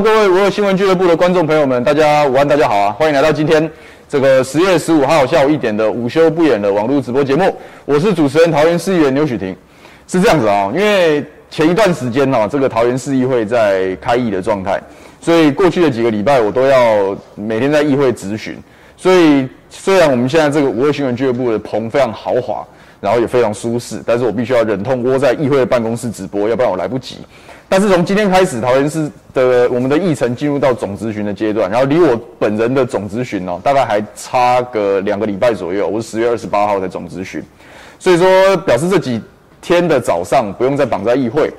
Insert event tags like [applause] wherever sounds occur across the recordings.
各位五二新闻俱乐部的观众朋友们，大家午安，大家好啊！欢迎来到今天这个十月十五号下午一点的午休不演的网络直播节目。我是主持人桃园市议员刘许婷。是这样子啊，因为前一段时间呢，这个桃园市议会在开议的状态，所以过去的几个礼拜我都要每天在议会咨询。所以虽然我们现在这个五二新闻俱乐部的棚非常豪华，然后也非常舒适，但是我必须要忍痛窝在议会的办公室直播，要不然我来不及。但是从今天开始，桃园市的我们的议程进入到总咨询的阶段，然后离我本人的总咨询哦，大概还差个两个礼拜左右。我是十月二十八号的总咨询，所以说表示这几天的早上不用再绑在议会。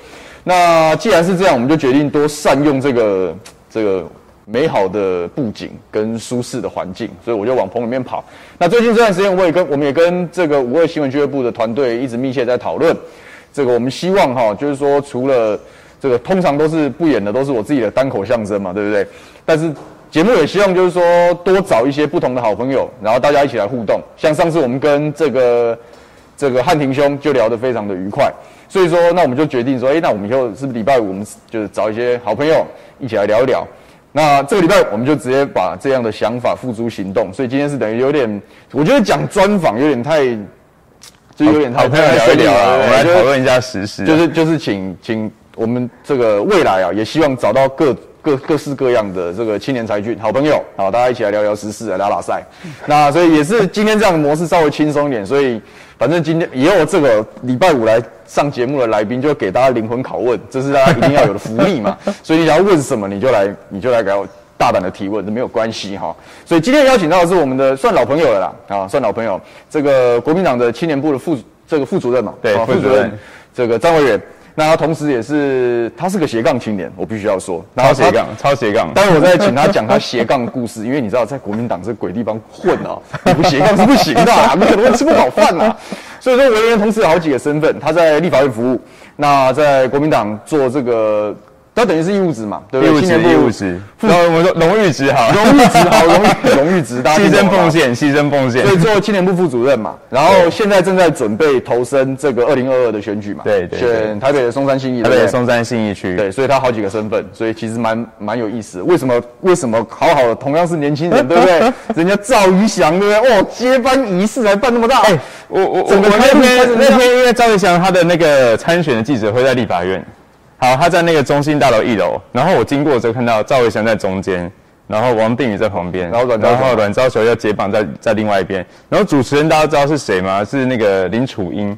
那既然是这样，我们就决定多善用这个这个美好的布景跟舒适的环境，所以我就往棚里面跑。那最近这段时间，我也跟我们也跟这个五二新闻俱乐部的团队一直密切在讨论。这个我们希望哈，就是说除了这个通常都是不演的，都是我自己的单口相声嘛，对不对？但是节目也希望就是说多找一些不同的好朋友，然后大家一起来互动。像上次我们跟这个这个汉庭兄就聊得非常的愉快，所以说那我们就决定说，诶，那我们以后是不是礼拜五我们就是找一些好朋友一起来聊一聊？那这个礼拜我们就直接把这样的想法付诸行动。所以今天是等于有点，我觉得讲专访有点太，就有点太好朋友聊一聊啊，我们来讨论一下实事，就是就是请请。我们这个未来啊，也希望找到各各各式各样的这个青年才俊、好朋友，好，大家一起来聊聊时事，来打打赛。[laughs] 那所以也是今天这样的模式稍微轻松一点，所以反正今天也有这个礼拜五来上节目的来宾，就给大家灵魂拷问，这是大家一定要有的福利嘛。[laughs] 所以你想要问什么，你就来你就来给我大胆的提问，这没有关系哈。所以今天邀请到的是我们的算老朋友了啦，啊，算老朋友，这个国民党的青年部的副这个副主任嘛，对，副主任，这个张维远。那他同时也是，他是个斜杠青年，我必须要说，超斜杠，超斜杠。待会我再请他讲他斜杠的故事，因为你知道，在国民党这鬼地方混啊，你不斜杠是不行的，[laughs] 你可能会吃不饱饭呐。所以说，文员同时有好几个身份，他在立法院服务，那在国民党做这个。他等于是义务职嘛，对不对？义务职，义务职。然后我们说荣誉职好，荣誉职好，荣誉荣誉职，[laughs] 牺牲奉献，牺牲奉献。所以做青年部副主任嘛，然后现在正在准备投身这个二零二二的选举嘛，对对，选台北的松山信义，台北的松山信义区，对，所以他好几个身份，所以其实蛮蛮有意思。为什么为什么好好的同样是年轻人，对不对？[laughs] 人家赵宇翔，对不对？哦，接班仪式还办那么大，哎，我我我那天那天因为赵宇翔他的那个参选的记者会在立法院。好，他在那个中心大楼一楼，然后我经过的时候看到赵伟祥在中间，然后王定宇在旁边，然后阮然后阮昭雄要接棒在在另外一边，然后主持人大家知道是谁吗？是那个林楚英，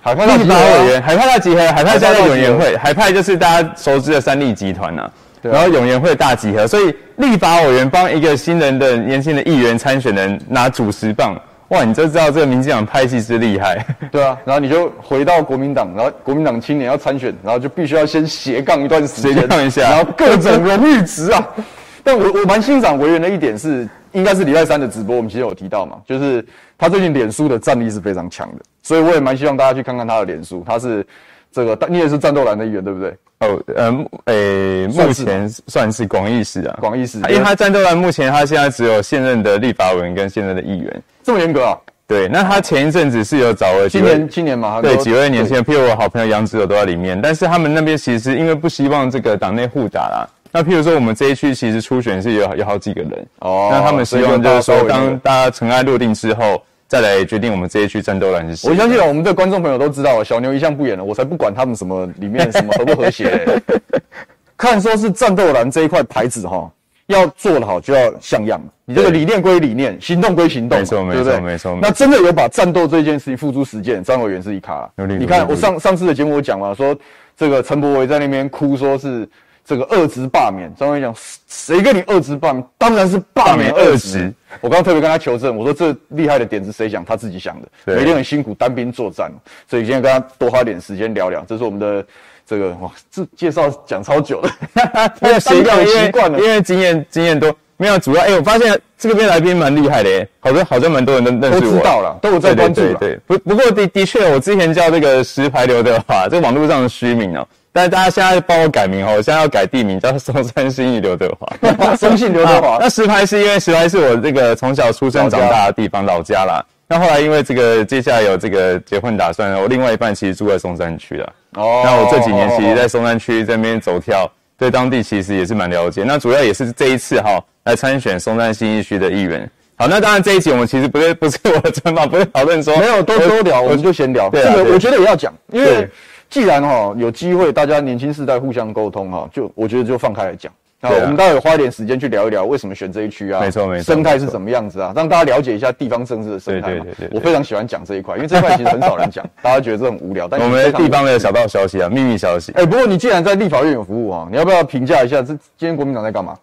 海派立法委员，海派大集合，海派加入永延会，海派就是大家熟知的三立集团呐、啊，然后永延会大集合，所以立法委员帮一个新人的年轻的议员参选人拿主持棒。哇，你就知道这个民进党派系之厉害，[laughs] 对啊，然后你就回到国民党，然后国民党青年要参选，然后就必须要先斜杠一段时间，斜杠一下，然后各种荣誉值啊。[laughs] 但我我蛮欣赏维园的一点是，应该是礼拜三的直播，我们其实有提到嘛，就是他最近脸书的战力是非常强的，所以我也蛮希望大家去看看他的脸书，他是这个，你也是战斗蓝的一员，对不对？哦，呃，诶、欸，目前算是广义式啊，广义式，因为他战斗蓝目前他现在只有现任的立法委员跟现任的议员，这么严格啊？对，那他前一阵子是有找了几位青年青年嘛，对，几位年轻人，譬如我好朋友杨子友都在里面，但是他们那边其实因为不希望这个党内互打啦，那譬如说我们这一区其实初选是有有好几个人，哦，那他们希望就是说当大家尘埃落定之后。再来决定我们这一区战斗蓝是谁？我相信我们的观众朋友都知道，小牛一向不演了，我才不管他们什么里面什么和不和谐、欸。[laughs] 看说是战斗蓝这一块牌子哈，要做得好就要像样。你这个理念归理念，行动归行动，没错没错没错。那真的有把战斗这件事情付诸实践，张委员是一卡。你看我上上次的节目我讲了，说这个陈柏维在那边哭，说是。这个二职罢免，张伟讲，谁跟你二职罢免？当然是罢免二职。我刚刚特别跟他求证，我说这厉害的点子谁想？他自己想的。每天很辛苦单兵作战，所以今天跟他多花点时间聊聊。这是我们的这个哇，这介绍讲超久了，[laughs] [laughs] 因为习惯习惯了，因为经验经验多。没有主要，哎，我发现这个边来宾蛮厉害的，哎，好像好像蛮多人都认识我，都知道了，都有在关注。对，对，对，不不过的的确，我之前叫这个石牌刘德华，这个网络上的虚名哦。但是大家现在帮我改名哦，我现在要改地名，叫松山新义刘德华，[laughs] 松信刘德华。[laughs] 那石牌是因为石牌是我这个从小出生长大的地方老家啦。那后来因为这个接下来有这个结婚打算，我另外一半其实住在松山区了。哦。那我这几年其实，在松山区这边走跳，对当地其实也是蛮了解。那主要也是这一次哈来参选松山新义区的议员。好，那当然这一集我们其实不是不是我的专访，不是讨论说没有都都聊，我们就闲聊。这个我觉得也要讲，因为既然哈有机会大家年轻世代互相沟通哈，就我觉得就放开来讲。好，我们待会花一点时间去聊一聊为什么选这一区啊？没错没错，生态是什么样子啊？让大家了解一下地方政治的生态。对对对，我非常喜欢讲这一块，因为这块其实很少人讲，大家觉得这很无聊。但 [laughs] 我们地方的小道消息啊，秘密消息。哎，不过你既然在立法院有服务啊，你要不要评价一下这今天国民党在干嘛？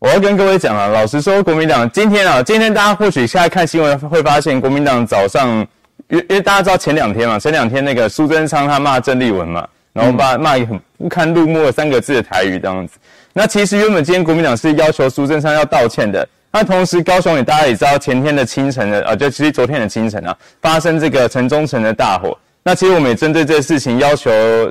我要跟各位讲啊，老实说，国民党今天啊，今天大家或许现在看新闻会发现，国民党早上，因因为大家知道前两天嘛，前两天那个苏贞昌他骂郑丽文嘛，然后骂骂很不堪入目的三个字的台语这样子。那其实原本今天国民党是要求苏贞昌要道歉的。那同时高雄也大家也知道，前天的清晨的啊，就其实昨天的清晨啊，发生这个城中城的大火。那其实我们也针对这个事情要求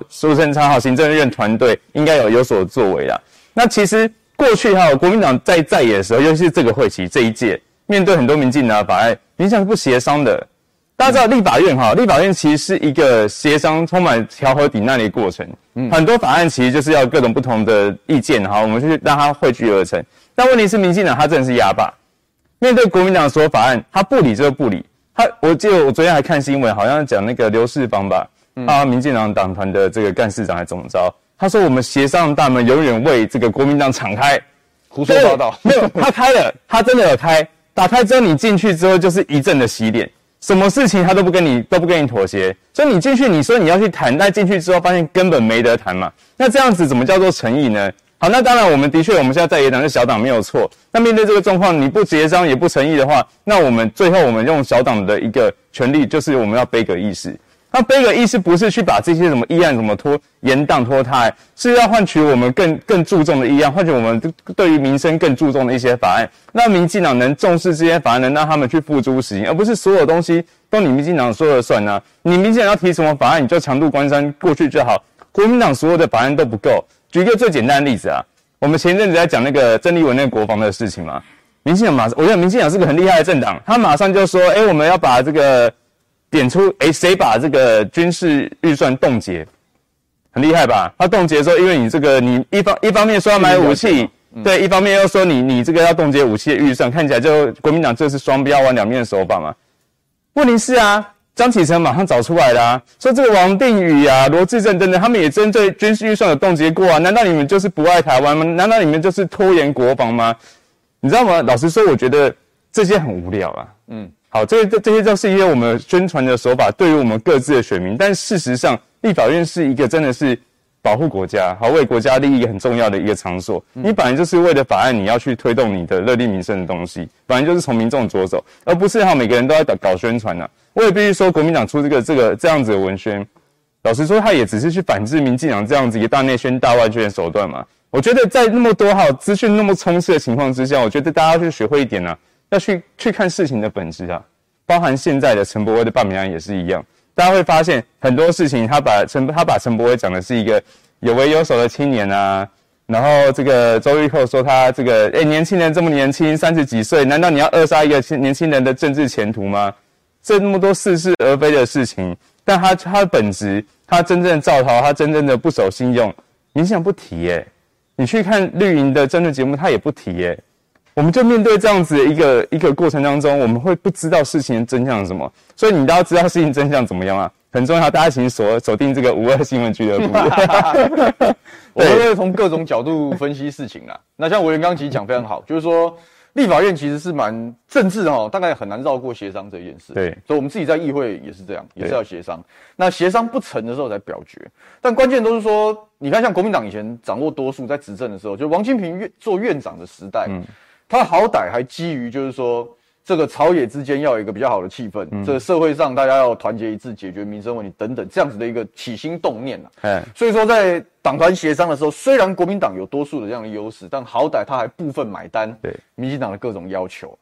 苏贞昌和行政院团队应该有有所作为啦。那其实过去哈，国民党在在野的时候，尤其是这个会期这一届，面对很多民进党法案，民进党是不协商的。大家知道立法院哈，立法院其实是一个协商、充满调和、抵难的一个过程。嗯，很多法案其实就是要各种不同的意见哈，我们去让它汇聚而成。但问题是，民进党他真的是哑巴，面对国民党所有法案，他不理就不理。他，我记得我昨天还看新闻，好像讲那个刘世芳吧，啊，民进党党团的这个干事长还怎么着，他说我们协商大门永远为这个国民党敞开。胡说八道，没有，他开了，他真的有开。打开之后，你进去之后就是一阵的洗脸。什么事情他都不跟你都不跟你妥协，所以你进去你说你要去谈，但进去之后发现根本没得谈嘛。那这样子怎么叫做诚意呢？好，那当然我们的确我们现在在野党是小党没有错。那面对这个状况，你不结账也不诚意的话，那我们最后我们用小党的一个权利，就是我们要背个意思。那杯葛议事不是去把这些什么议案什么拖延宕拖沓，是要换取我们更更注重的议案，换取我们对于民生更注重的一些法案。那民进党能重视这些法案，能让他们去付诸实行，而不是所有东西都你民进党说了算呢、你民进党要提什么法案，你就强渡关山过去就好。国民党所有的法案都不够。举一个最简单的例子啊，我们前阵子在讲那个郑丽文那个国防的事情嘛，民进党马上，我觉得民进党是个很厉害的政党，他马上就说，哎、欸，我们要把这个。点出诶，谁把这个军事预算冻结，很厉害吧？他冻结说，因为你这个你一方一方面说要买武器，嗯、对，一方面又说你你这个要冻结武器的预算，看起来就国民党这是双标玩两面的手法嘛。问题是啊，张启臣马上找出来了、啊，说这个王定宇啊、罗志正等等，他们也针对军事预算有冻结过啊。难道你们就是不爱台湾吗？难道你们就是拖延国防吗？你知道吗？老实说，我觉得这些很无聊啊。嗯。好，这这这些都是一些我们宣传的手法，对于我们各自的选民。但事实上，立法院是一个真的是保护国家、好为国家利益很重要的一个场所。你本来就是为了法案，你要去推动你的热力民生的东西，本来就是从民众着手，而不是哈每个人都在搞搞宣传呢。我也必须说，国民党出这个这个这样子的文宣，老实说，他也只是去反制民进党这样子一个大内宣、大外宣的手段嘛。我觉得在那么多好资讯那么充斥的情况之下，我觉得大家要去学会一点呢、啊。要去去看事情的本质啊，包含现在的陈伯威的罢免案也是一样。大家会发现很多事情，他把陈他把陈柏惟讲的是一个有为有守的青年啊，然后这个周玉蔻说他这个诶年轻人这么年轻，三十几岁，难道你要扼杀一个年轻人的政治前途吗？这那么多似是而非的事情，但他他的本质，他真正造逃，他真正的不守信用，你想不提耶？你去看绿营的政治节目，他也不提耶。我们就面对这样子的一个一个过程当中，我们会不知道事情的真相是什么，所以你都要知道事情真相怎么样啊，很重要。大家请锁锁定这个五二新闻俱乐部。[laughs] 我们会从各种角度分析事情啦。那像委员刚其实讲非常好，就是说立法院其实是蛮政治哈，大概很难绕过协商这件事。对，所以我们自己在议会也是这样，也是要协商。那协商不成的时候才表决，但关键都是说，你看像国民党以前掌握多数在执政的时候，就王金平院做院长的时代。嗯他好歹还基于就是说，这个朝野之间要有一个比较好的气氛，嗯、这个社会上大家要团结一致解决民生问题等等这样子的一个起心动念呐、啊。所以说在党团协商的时候，虽然国民党有多数的这样的优势，但好歹他还部分买单，对民进党的各种要求。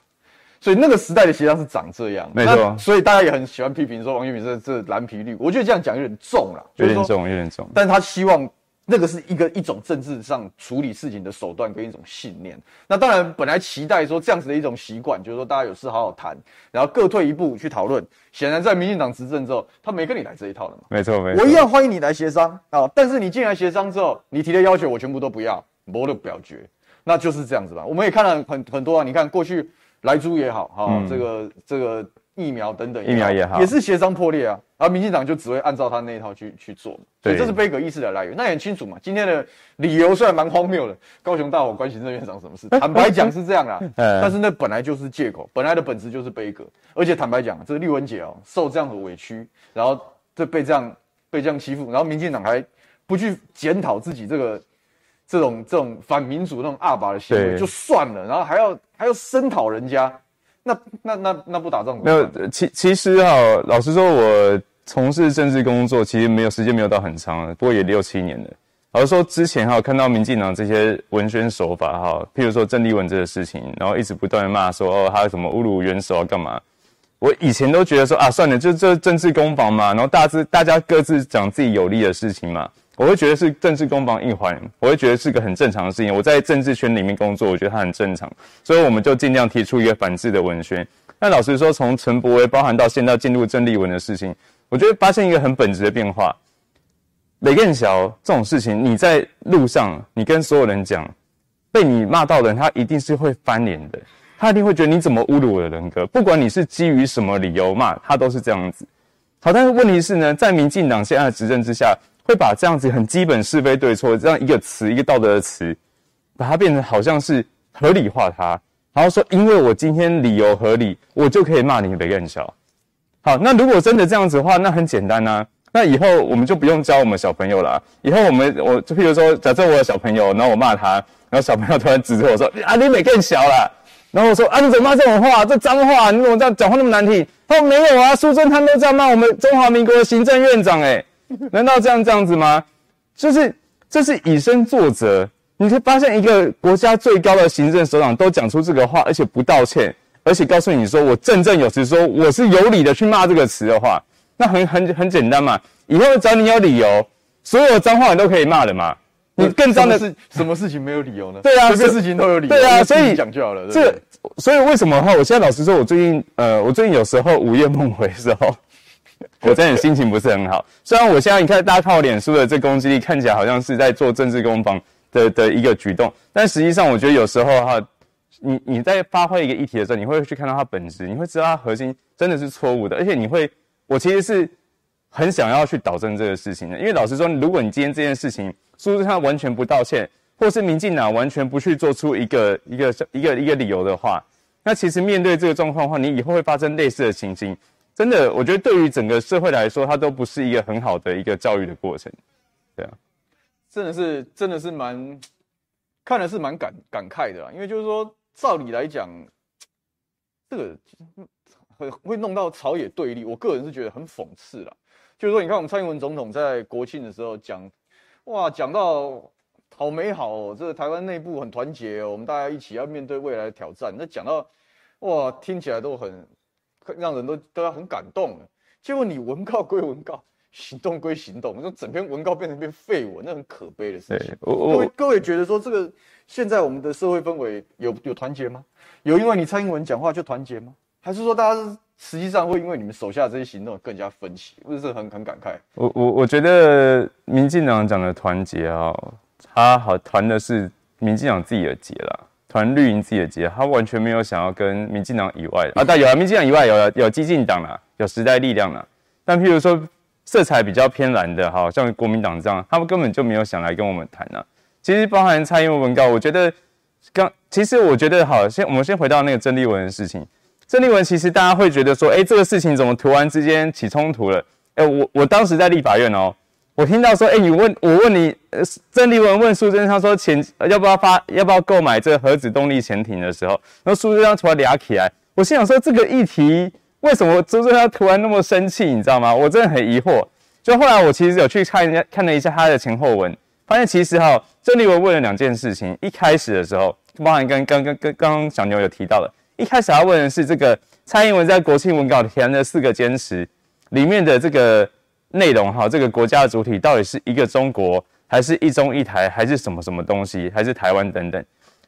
所以那个时代的协商是长这样，没错。所以大家也很喜欢批评说王金平这这蓝皮绿，我觉得这样讲有点重了，有点重，有点重。但他希望。那个是一个一种政治上处理事情的手段跟一种信念。那当然，本来期待说这样子的一种习惯，就是说大家有事好好谈，然后各退一步去讨论。显然，在民进党执政之后，他没跟你来这一套了嘛。没错，没错。我一样欢迎你来协商啊，但是你进来协商之后，你提的要求我全部都不要。我得表决，那就是这样子吧。我们也看了很很多啊，你看过去莱猪也好，哈、嗯，这个这个。疫苗等等，疫苗也好，也是协商破裂啊。然后民进党就只会按照他那一套去去做，所以这是悲歌意识的来源。那也很清楚嘛。今天的理由虽然蛮荒谬的，高雄大火关行政院长什么事？坦白讲是这样啦，但是那本来就是借口，本来的本质就是悲歌。而且坦白讲，这个丽文姐哦，受这样的委屈，然后这被这样被这样欺负，然后民进党还不去检讨自己这个这种这种反民主那种阿爸的行为就算了，然后还要还要声讨人家。那那那那不打仗？没有，其其实哈，老实说，我从事政治工作，其实没有时间没有到很长，不过也六七年了。老实说，之前哈看到民进党这些文宣手法哈，譬如说郑丽文这个事情，然后一直不断的骂说哦，他什么侮辱元首啊干嘛？我以前都觉得说啊，算了，就这政治攻防嘛，然后大致大家各自讲自己有利的事情嘛。我会觉得是政治攻防一环，我会觉得是个很正常的事情。我在政治圈里面工作，我觉得它很正常，所以我们就尽量提出一个反制的文宣。那老实说，从陈柏惟包含到现在进入郑丽文的事情，我觉得发现一个很本质的变化。雷更小这种事情，你在路上，你跟所有人讲，被你骂到的人，他一定是会翻脸的，他一定会觉得你怎么侮辱我的人格，不管你是基于什么理由骂，他都是这样子。好，但是问题是呢，在民进党现在的执政之下。会把这样子很基本是非对错这样一个词一个道德的词，把它变成好像是合理化它，然后说因为我今天理由合理，我就可以骂你北更小。好，那如果真的这样子的话，那很简单啊，那以后我们就不用教我们小朋友了。以后我们我就譬如说，假设我有小朋友，然后我骂他，然后小朋友突然指着我说啊你北更小了，然后我说啊你怎么骂这种话？这脏话，你怎么这样讲话那么难听？他说没有啊，苏贞昌都这样骂我们中华民国的行政院长诶、[laughs] 难道这样这样子吗？就是这是以身作则。你可以发现，一个国家最高的行政首长都讲出这个话，而且不道歉，而且告诉你说我振振有词，说我是有理的去骂这个词的话，那很很很简单嘛。以后只要你有理由，所有的脏话你都可以骂的嘛。你更脏的是什么事情没有理由呢？对啊，什么事情都有理由。对啊，所以讲就好了。这，所以为什么哈？我现在老实说，我最近呃，我最近有时候午夜梦回的时候。我真的心情不是很好，虽然我现在你看大家看我脸书的这攻击力看起来好像是在做政治攻防的的一个举动，但实际上我觉得有时候哈，你你在发挥一个议题的时候，你会去看到它本质，你会知道它核心真的是错误的，而且你会，我其实是很想要去导正这个事情的，因为老实说，如果你今天这件事情苏贞昌完全不道歉，或是民进党完全不去做出一个一个一个一个理由的话，那其实面对这个状况的话，你以后会发生类似的情形。真的，我觉得对于整个社会来说，它都不是一个很好的一个教育的过程，对啊，真的是真的是蛮看的是蛮感感慨的啦，因为就是说，照理来讲，这个会会弄到朝野对立，我个人是觉得很讽刺啦。就是说，你看我们蔡英文总统在国庆的时候讲，哇，讲到好美好哦，这个台湾内部很团结哦，我们大家一起要面对未来的挑战。那讲到哇，听起来都很。让人都都要很感动的，结果你文告归文告，行动归行动，那整篇文告变成一篇废文，那很可悲的事情。各位各位觉得说这个现在我们的社会氛围有有团结吗？有因为你蔡英文讲话就团结吗？还是说大家实际上会因为你们手下这些行动更加分歧？不是很很感慨。我我我觉得民进党讲的团结啊，他好团的是民进党自己的结啦。团绿营自己的结，他完全没有想要跟民进党以外的啊，但有啊，民进党以外有有激进党啦，有时代力量啦。但譬如说色彩比较偏蓝的，好像国民党这样，他们根本就没有想来跟我们谈啊。其实包含蔡英文文告，我觉得刚其实我觉得好，先我们先回到那个郑丽文的事情。郑丽文其实大家会觉得说，哎、欸，这个事情怎么突然之间起冲突了？哎、我我当时在立法院哦。我听到说，哎、你问我问你，呃，郑丽文问苏贞昌说，潜要不要发，要不要购买这个核子动力潜艇的时候，然后苏贞昌突然聊起来，我心想说，这个议题为什么苏贞昌突然那么生气，你知道吗？我真的很疑惑。就后来我其实有去看一下，看了一下他的前后文，发现其实哈，郑丽文问了两件事情。一开始的时候，包含跟刚刚跟刚刚小牛有提到的，一开始他问的是这个蔡英文在国庆文稿填的四个坚持里面的这个。内容哈，这个国家的主体到底是一个中国，还是一中一台，还是什么什么东西，还是台湾等等？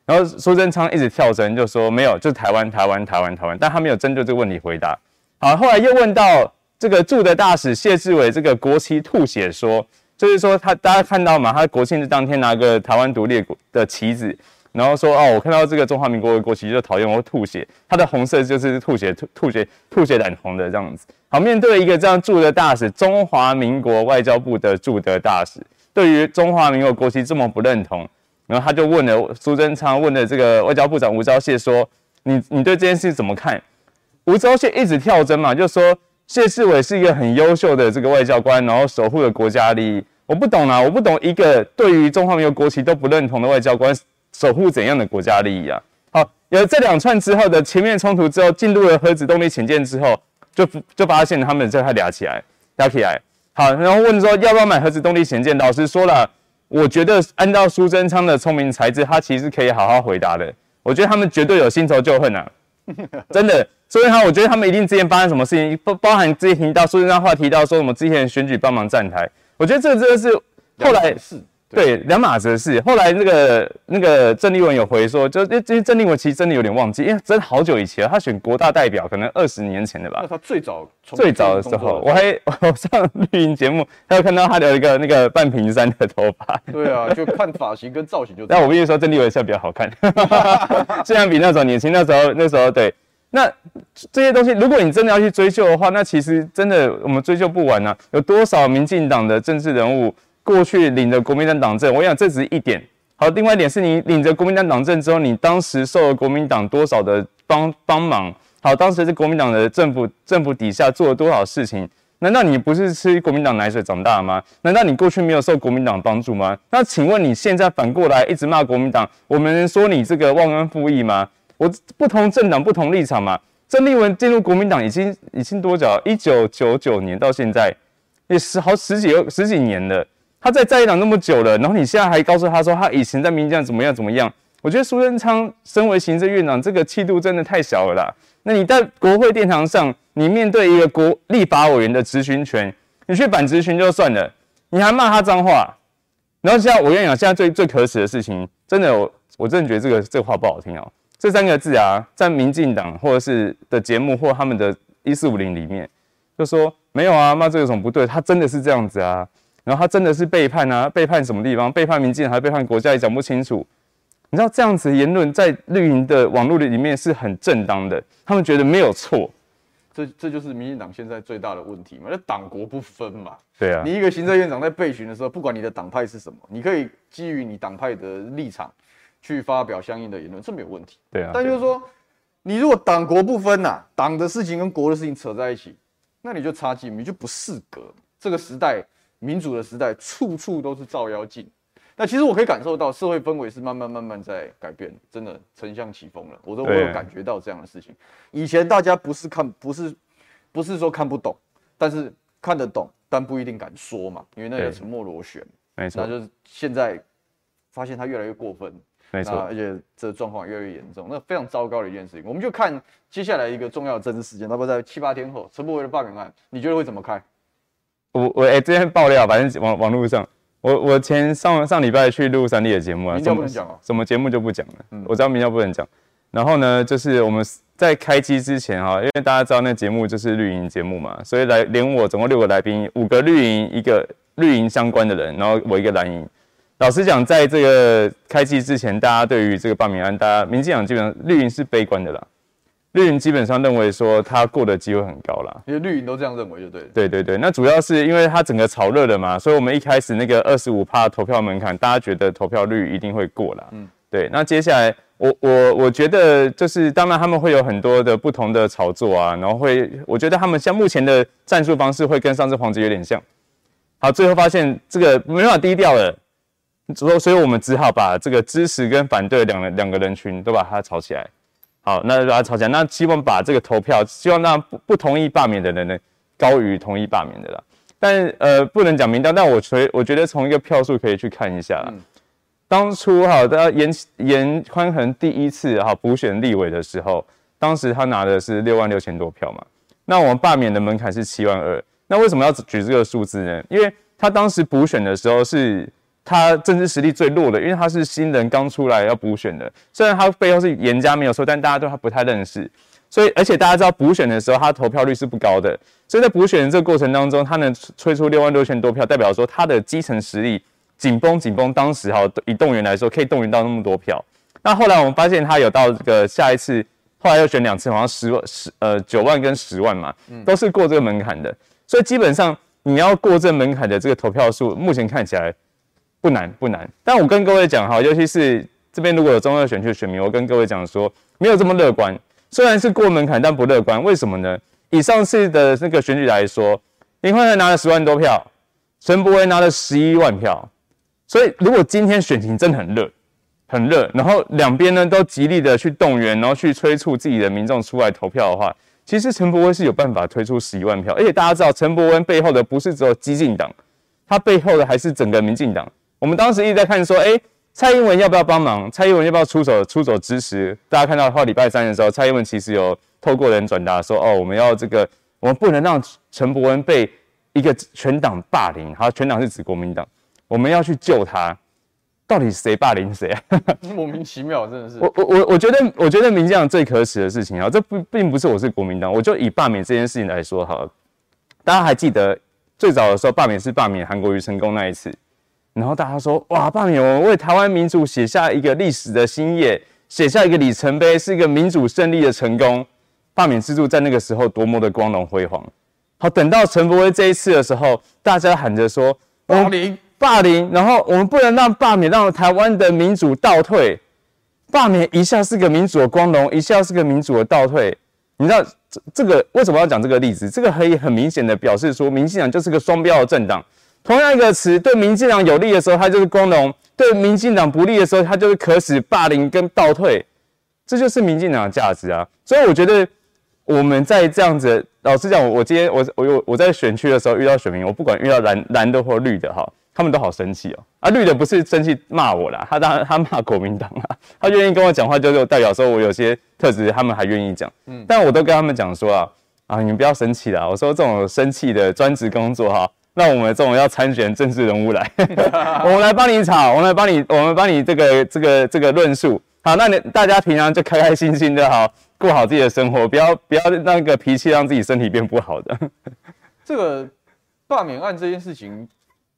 然后苏贞昌一直跳针，就说没有，就是台湾，台湾，台湾，台湾，但他没有针对这个问题回答。好，后来又问到这个驻的大使谢志伟，这个国旗吐血说，就是说他大家看到嘛，他国庆日当天拿个台湾独立的旗子，然后说哦，我看到这个中华民国的国旗就讨厌，我会吐血。他的红色就是吐血吐吐血吐血染红的这样子。好，面对一个这样驻的大使，中华民国外交部的驻德大使，对于中华民国国旗这么不认同，然后他就问了苏贞昌，问了这个外交部长吴钊燮说，你你对这件事怎么看？吴钊燮一直跳针嘛，就说谢世伟是一个很优秀的这个外交官，然后守护了国家利益。我不懂啊，我不懂一个对于中华民国国旗都不认同的外交官。守护怎样的国家利益啊？好，有了这两串之后的前面冲突之后，进入了核子动力潜舰之后，就就发现他们就开始聊起来，聊起来。好，然后问说要不要买核子动力潜舰？老师说了，我觉得按照苏贞昌的聪明才智，他其实可以好好回答的。我觉得他们绝对有新仇旧恨啊，[laughs] 真的。所以，他我觉得他们一定之前发生什么事情，包包含之前提到苏贞昌话提到说什么之前选举帮忙站台，我觉得这个真的是后来是。对，两码子的事。后来那个那个郑丽文有回说，就因为郑丽文其实真的有点忘记，因为真的好久以前了，他选国大代表可能二十年前的吧。那他最早最早的时候，我还 [laughs] 我上绿营节目，还有看到他留一个那个半平山的头发。对啊，就看发型跟造型就。[laughs] 但我跟你说，郑丽文现在比较好看，[laughs] 虽然比那时候年轻。那时候那时候对，那这些东西，如果你真的要去追究的话，那其实真的我们追究不完啊。有多少民进党的政治人物？过去领着国民党党证，我想这只是一点。好，另外一点是你领着国民党党证之后，你当时受了国民党多少的帮帮忙？好，当时是国民党的政府政府底下做了多少事情？难道你不是吃国民党奶水长大的吗？难道你过去没有受国民党帮助吗？那请问你现在反过来一直骂国民党，我们说你这个忘恩负义吗？我不同政党不同立场嘛。郑丽文进入国民党已经已经多久？一九九九年到现在也十好十几十几年了。他在在野党那么久了，然后你现在还告诉他说他以前在民进党怎么样怎么样？我觉得苏贞昌身为行政院长，这个气度真的太小了啦。那你在国会殿堂上，你面对一个国立法委员的质询权，你去反质询就算了，你还骂他脏话。然后现在我跟你讲，现在最最可耻的事情，真的我我真的觉得这个这个话不好听哦。这三个字啊，在民进党或者是的节目或他们的一四五零里面，就说没有啊，骂这个有什么不对？他真的是这样子啊。然后他真的是背叛啊？背叛什么地方？背叛民进还是背叛国家也讲不清楚。你知道这样子言论在绿营的网络里面是很正当的，他们觉得没有错。这这就是民进党现在最大的问题嘛？那党国不分嘛？对啊。你一个行政院长在备询的时候，不管你的党派是什么，你可以基于你党派的立场去发表相应的言论，这没有问题。对啊。但就是说，你如果党国不分呐、啊，党的事情跟国的事情扯在一起，那你就差劲，你就不适格。这个时代。民主的时代，处处都是照妖镜。那其实我可以感受到社会氛围是慢慢慢慢在改变，真的丞相起风了。我都我有感觉到这样的事情。以前大家不是看，不是不是说看不懂，但是看得懂，但不一定敢说嘛，因为那叫沉默螺旋。没错。那就是现在发现他越来越过分，没错，而且这状况越来越严重，那非常糟糕的一件事情。我们就看接下来一个重要的政治事件，那不在七八天后，陈柏惟的罢免案，你觉得会怎么开？我我哎，欸、这边爆料，反正网网络上，我我前上上礼拜去录三立的节目啊，民调不能讲啊，什么节目就不讲了。嗯，我知道民调不能讲。然后呢，就是我们在开机之前哈，因为大家知道那节目就是绿营节目嘛，所以来连我总共六个来宾，五个绿营，一个绿营相关的人，然后我一个蓝营。老实讲，在这个开机之前，大家对于这个罢免案，大家民进党基本上绿营是悲观的啦。绿营基本上认为说他过的机会很高啦，因为绿营都这样认为就对了。对对对，那主要是因为他整个炒热了嘛，所以我们一开始那个二十五趴投票门槛，大家觉得投票率一定会过啦。嗯，对。那接下来我我我觉得就是当然他们会有很多的不同的炒作啊，然后会我觉得他们像目前的战术方式会跟上次黄捷有点像。好，最后发现这个没办法低调了，所以所以我们只好把这个支持跟反对两两个人群都把它炒起来。好，那就把它吵起来。那希望把这个投票，希望让不不同意罢免的人呢，高于同意罢免的啦。但呃，不能讲民调，但我觉我觉得从一个票数可以去看一下啦。嗯、当初哈，大家颜颜宽恒第一次哈补选立委的时候，当时他拿的是六万六千多票嘛。那我们罢免的门槛是七万二。那为什么要举这个数字呢？因为他当时补选的时候是。他政治实力最弱的，因为他是新人刚出来要补选的。虽然他背后是严家没有错，但大家对他不太认识，所以而且大家知道补选的时候，他投票率是不高的，所以在补选的这个过程当中，他能吹出六万六千多票，代表说他的基层实力紧绷紧绷。当时哈以动员来说，可以动员到那么多票。那后来我们发现他有到这个下一次，后来又选两次，好像十万十呃九万跟十万嘛，都是过这个门槛的。所以基本上你要过这门槛的这个投票数，目前看起来不难不难。但我跟各位讲哈，尤其是这边如果有中二选区选民，我跟各位讲说，没有这么乐观。虽然是过门槛，但不乐观。为什么呢？以上次的那个选举来说，林焕才拿了十万多票，陈柏惟拿了十一万票。所以如果今天选情真的很热。很热，然后两边呢都极力的去动员，然后去催促自己的民众出来投票的话，其实陈柏惟是有办法推出十一万票。而且大家知道，陈柏惟背后的不是只有激进党，他背后的还是整个民进党。我们当时一直在看说，哎，蔡英文要不要帮忙？蔡英文要不要出手出手支持？大家看到的话，礼拜三的时候，蔡英文其实有透过人转达说，哦，我们要这个，我们不能让陈伯恩被一个全党霸凌。好，全党是指国民党，我们要去救他。到底谁霸凌谁啊？[laughs] 莫名其妙，真的是。我我我我觉得，我觉得民进党最可耻的事情啊，这不并不是我是国民党，我就以罢免这件事情来说好了。大家还记得最早的时候罢免是罢免韩国瑜成功那一次，然后大家说哇，罢免我们为台湾民主写下一个历史的新页，写下一个里程碑，是一个民主胜利的成功。罢免制度在那个时候多么的光荣辉煌。好，等到陈柏惟这一次的时候，大家喊着说光临。霸凌，然后我们不能让罢免让台湾的民主倒退。罢免一下是个民主的光荣，一下是个民主的倒退。你知道这这个为什么要讲这个例子？这个可以很明显的表示说，民进党就是个双标的政党。同样一个词，对民进党有利的时候，它就是光荣；对民进党不利的时候，它就是可使霸凌跟倒退。这就是民进党的价值啊！所以我觉得我们在这样子，老实讲，我我今天我我有我在选区的时候遇到选民，我不管遇到蓝蓝的或绿的哈。他们都好生气哦，啊，绿的不是生气骂我啦，他当然他骂国民党啦，他愿意跟我讲话，就是代表说我有些特质，他们还愿意讲，嗯，但我都跟他们讲说啊，啊，你们不要生气啦，我说这种生气的专职工作哈，让我们这种要参选政治人物来，[laughs] 我们来帮你吵，我们来帮你，我们帮你这个这个这个论述，好，那你大家平常就开开心心的好，过好自己的生活，不要不要那个脾气让自己身体变不好的。[laughs] 这个罢免案这件事情。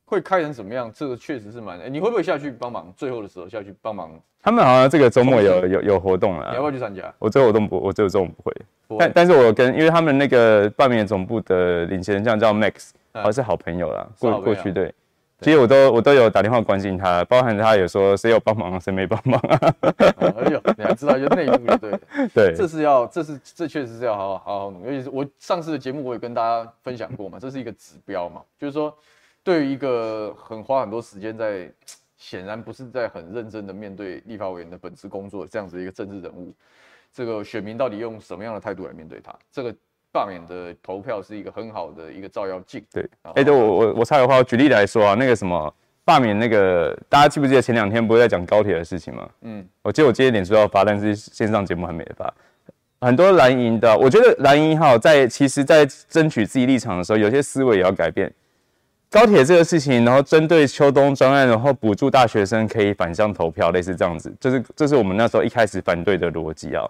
会开成什么样？这个确实是蛮……欸，你会不会下去帮忙？最后的时候下去帮忙？他们好像这个周末有有有活动了，你要不要去参加？我这个活动不，我这个周末不会。但但是我跟因为他们那个罢免总部的领衔人叫 Max，好像是好朋友啦，过过去对。其实我都我都有打电话关心他，包含他有说谁有帮忙，谁没帮忙。[laughs] 哎呦，你还知道就内幕就对。[laughs] 对，这是要，这是这确实是要好好好好努力。尤其是我上次的节目我也跟大家分享过嘛，这是一个指标嘛，就是说。对于一个很花很多时间在，显然不是在很认真的面对立法委员的本职工作这样子一个政治人物，这个选民到底用什么样的态度来面对他？这个罢免的投票是一个很好的一个照妖镜。对，哎，对我我我插个话，举例来说啊，那个什么罢免那个，大家记不记得前两天不是在讲高铁的事情吗？嗯，我记得我今天脸书要发，但是线上节目还没发。很多蓝营的，我觉得蓝营哈，在其实，在争取自己立场的时候，有些思维也要改变。高铁这个事情，然后针对秋冬专案，然后补助大学生可以反向投票，类似这样子，就是这是我们那时候一开始反对的逻辑啊。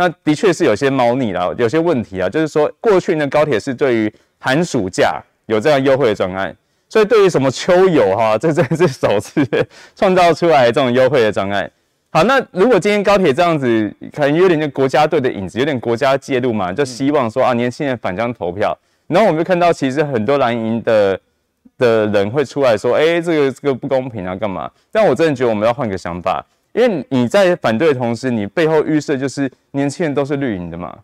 那的确是有些猫腻啦，有些问题啊，就是说过去呢，高铁是对于寒暑假有这样优惠的专案，所以对于什么秋游哈，[laughs] 这真的是首次创造出来这种优惠的专案。好，那如果今天高铁这样子，可能有点像国家队的影子，有点国家介入嘛，就希望说啊，年轻人返乡投票，然后我们就看到其实很多蓝营的。的人会出来说：“哎、这个这个不公平啊，干嘛？”但我真的觉得我们要换个想法，因为你在反对的同时，你背后预设就是年轻人都是绿营的嘛。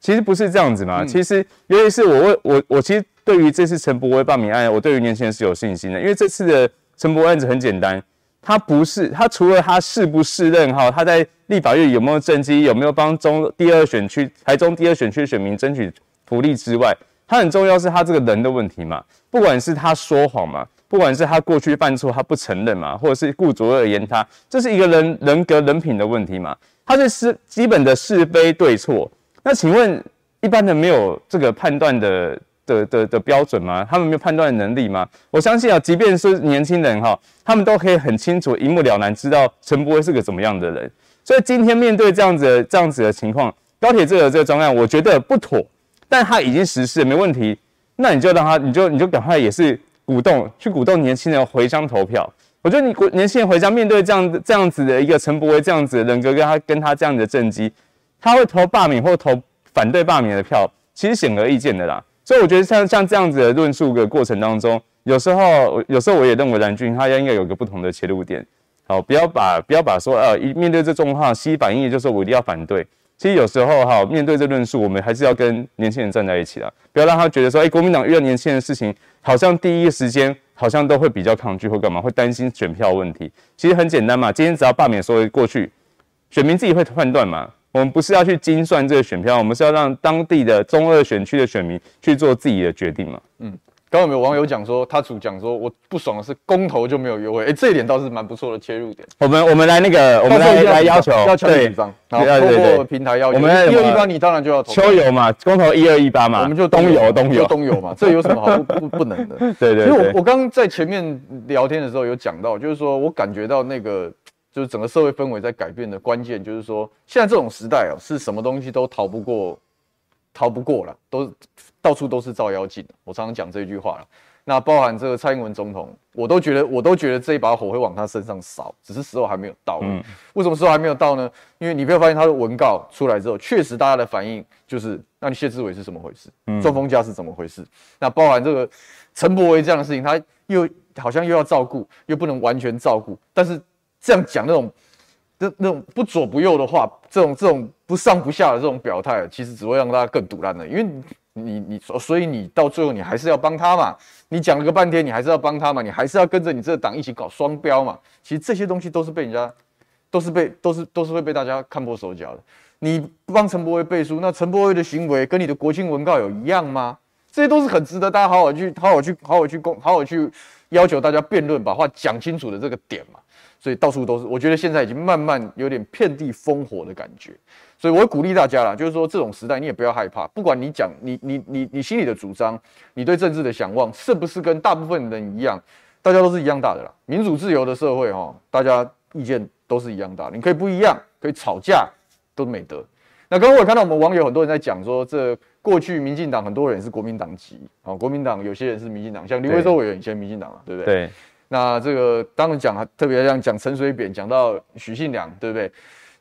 其实不是这样子嘛。嗯、其实，尤其是我，我，我其实对于这次陈伯威罢免案，我对于年轻人是有信心的，因为这次的陈柏惟案子很简单，他不是他除了他是不是任哈，他在立法院有没有政绩，有没有帮中第二选区台中第二选区选民争取福利之外。他很重要是他这个人的问题嘛，不管是他说谎嘛，不管是他过去犯错他不承认嘛，或者是顾左而言他，这是一个人人格人品的问题嘛。他是是基本的是非对错。那请问一般人没有这个判断的的的的标准吗？他们没有判断能力吗？我相信啊，即便是年轻人哈，他们都可以很清楚一目了然知道陈柏惟是个怎么样的人。所以今天面对这样子的这样子的情况。高铁这个这个专案，我觉得不妥，但他已经实施了，没问题。那你就让他，你就你就赶快也是鼓动去鼓动年轻人回乡投票。我觉得你年轻人回乡面对这样这样子的一个陈伯威这样子的人格，跟他跟他这样的政绩，他会投罢免或投反对罢免的票，其实显而易见的啦。所以我觉得像像这样子的论述的过程当中，有时候有时候我也认为蓝军他应该有个不同的切入点。好，不要把不要把说呃一面对这种话，吸反应就是我一定要反对。其实有时候哈，面对这论述，我们还是要跟年轻人站在一起的，不要让他觉得说，哎，国民党遇到年轻人的事情，好像第一时间好像都会比较抗拒或干嘛，会担心选票问题。其实很简单嘛，今天只要罢免所有过去，选民自己会判断嘛。我们不是要去精算这个选票，我们是要让当地的中二选区的选民去做自己的决定嘛。嗯。刚刚有网友讲说，他主讲说，我不爽的是公投就没有优惠，哎，这一点倒是蛮不错的切入点。我们我们来那个，我们来来要求，要强力主张，然后通过平台要求。我们一二一八，你当然就要投。秋游嘛，公投一二一八嘛，我们就东游东游东游嘛，[laughs] 这有什么好不不不能的？[laughs] 对对。其实我我刚刚在前面聊天的时候有讲到，就是说我感觉到那个就是整个社会氛围在改变的关键，就是说现在这种时代哦，是什么东西都逃不过，逃不过了，都到处都是照妖镜。我常常讲这句话了。那包含这个蔡英文总统，我都觉得，我都觉得这一把火会往他身上烧，只是时候还没有到。嗯，为什么时候还没有到呢？因为你没有发现他的文告出来之后，确实大家的反应就是，那你谢志伟是怎么回事？嗯，中风家是怎么回事？那包含这个陈柏惟这样的事情，他又好像又要照顾，又不能完全照顾，但是这样讲那种那那种不左不右的话，这种这种不上不下的这种表态，其实只会让大家更堵烂的，因为。你你说，所以你到最后你还是要帮他嘛？你讲了个半天，你还是要帮他嘛？你还是要跟着你这个党一起搞双标嘛？其实这些东西都是被人家，都是被都是都是会被大家看破手脚的。你不帮陈柏威背书，那陈柏威的行为跟你的国庆文告有一样吗？这些都是很值得大家好好去好好去好好去公好好去要求大家辩论，把话讲清楚的这个点嘛。所以到处都是，我觉得现在已经慢慢有点遍地烽火的感觉。所以，我鼓励大家啦，就是说，这种时代你也不要害怕，不管你讲你你你你心里的主张，你对政治的想望，是不是跟大部分人一样，大家都是一样大的啦。民主自由的社会，哈，大家意见都是一样大。你可以不一样，可以吵架，都没得。那刚刚我也看到我们网友很多人在讲说，这过去民进党很多人是国民党籍，啊，国民党有些人是民进党，像林为洲委员以前民进党啊，对不对？对。那这个当然讲，特别像讲陈水扁，讲到许信良，对不对？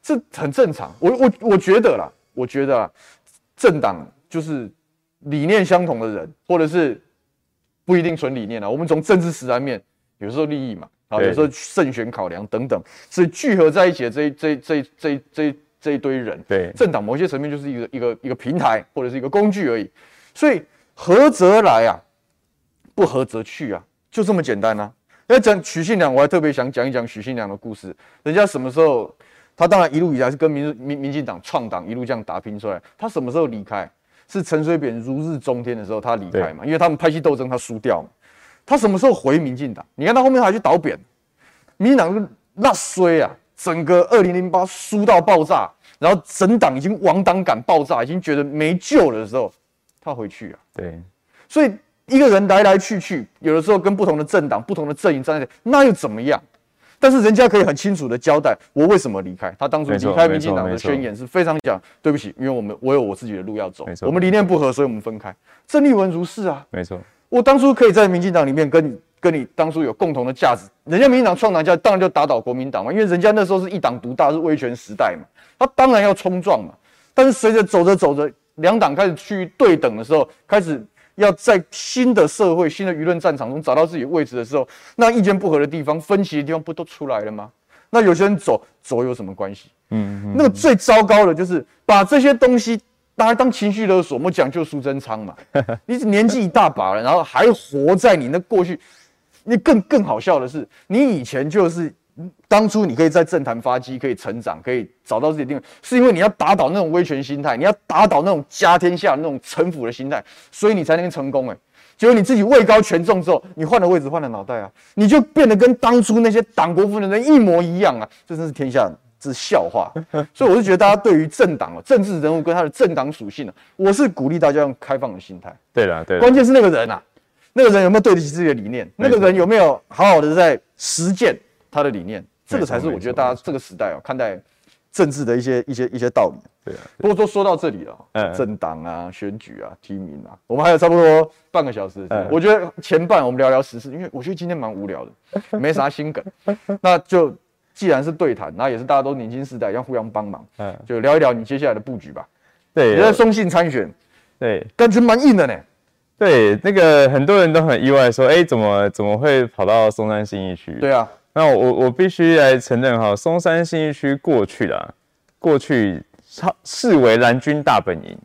这很正常，我我我觉得啦，我觉得啦，政党就是理念相同的人，或者是不一定纯理念啦。我们从政治实然面，有时候利益嘛，啊，有时候胜选考量等等，所以聚合在一起的这一这这这这这一堆人，对政党某些层面就是一个一个一个平台或者是一个工具而已。所以合则来啊，不合则去啊，就这么简单啊。要讲许信良，我还特别想讲一讲许信良的故事，人家什么时候？他当然一路以来是跟民民民进党创党一路这样打拼出来。他什么时候离开？是陈水扁如日中天的时候他离开嘛？因为他们派系斗争他输掉嘛。他什么时候回民进党？你看他后面还去倒扁，民进党那衰啊，整个二零零八输到爆炸，然后整党已经亡党感爆炸，已经觉得没救了的时候，他回去啊。对，所以一个人来来去去，有的时候跟不同的政党、不同的阵营站在，那又怎么样？但是人家可以很清楚的交代我为什么离开。他当初离开民进党的宣言是非常讲对不起，因为我们我有我自己的路要走，我们理念不合，所以我们分开。郑丽文如是啊，没错。我当初可以在民进党里面跟你跟你当初有共同的价值，人家民进党创党家当然就打倒国民党嘛，因为人家那时候是一党独大，是威权时代嘛，他当然要冲撞嘛。但是随着走着走着，两党开始趋于对等的时候，开始。要在新的社会、新的舆论战场中找到自己的位置的时候，那意见不合的地方、分歧的地方不都出来了吗？那有些人走走有什么关系？嗯，嗯，那个最糟糕的就是把这些东西拿来当情绪勒索。我们讲究苏贞昌嘛，[laughs] 你年纪一大把了，然后还活在你那过去。你更更好笑的是，你以前就是。当初你可以在政坛发迹，可以成长，可以找到自己的定位，是因为你要打倒那种威权心态，你要打倒那种家天下那种臣服的心态，所以你才能成功。哎，结果你自己位高权重之后，你换了位置，换了脑袋啊，你就变得跟当初那些党国夫人的人一模一样啊！这真是天下之笑话。[laughs] 所以我是觉得大家对于政党啊、政治人物跟他的政党属性啊，我是鼓励大家用开放的心态。对了，对，关键是那个人啊，那个人有没有对得起自己的理念？那个人有没有好好的在实践他的理念？这个才是我觉得大家这个时代哦，看待政治的一些一些一些道理。对啊。不过都说到这里了，嗯，政党啊、选举啊、提名啊，我们还有差不多半个小时。嗯，我觉得前半我们聊聊时事，因为我觉得今天蛮无聊的，[laughs] 没啥新梗。那就既然是对谈，那也是大家都年轻世代，要互相帮忙。嗯，就聊一聊你接下来的布局吧。对，你在松信参选，对，感觉蛮硬的呢。对，那个很多人都很意外，说，哎，怎么怎么会跑到松山新义区？对啊，那我我必须来承认哈，松山信义区过去了，过去超视为蓝军大本营。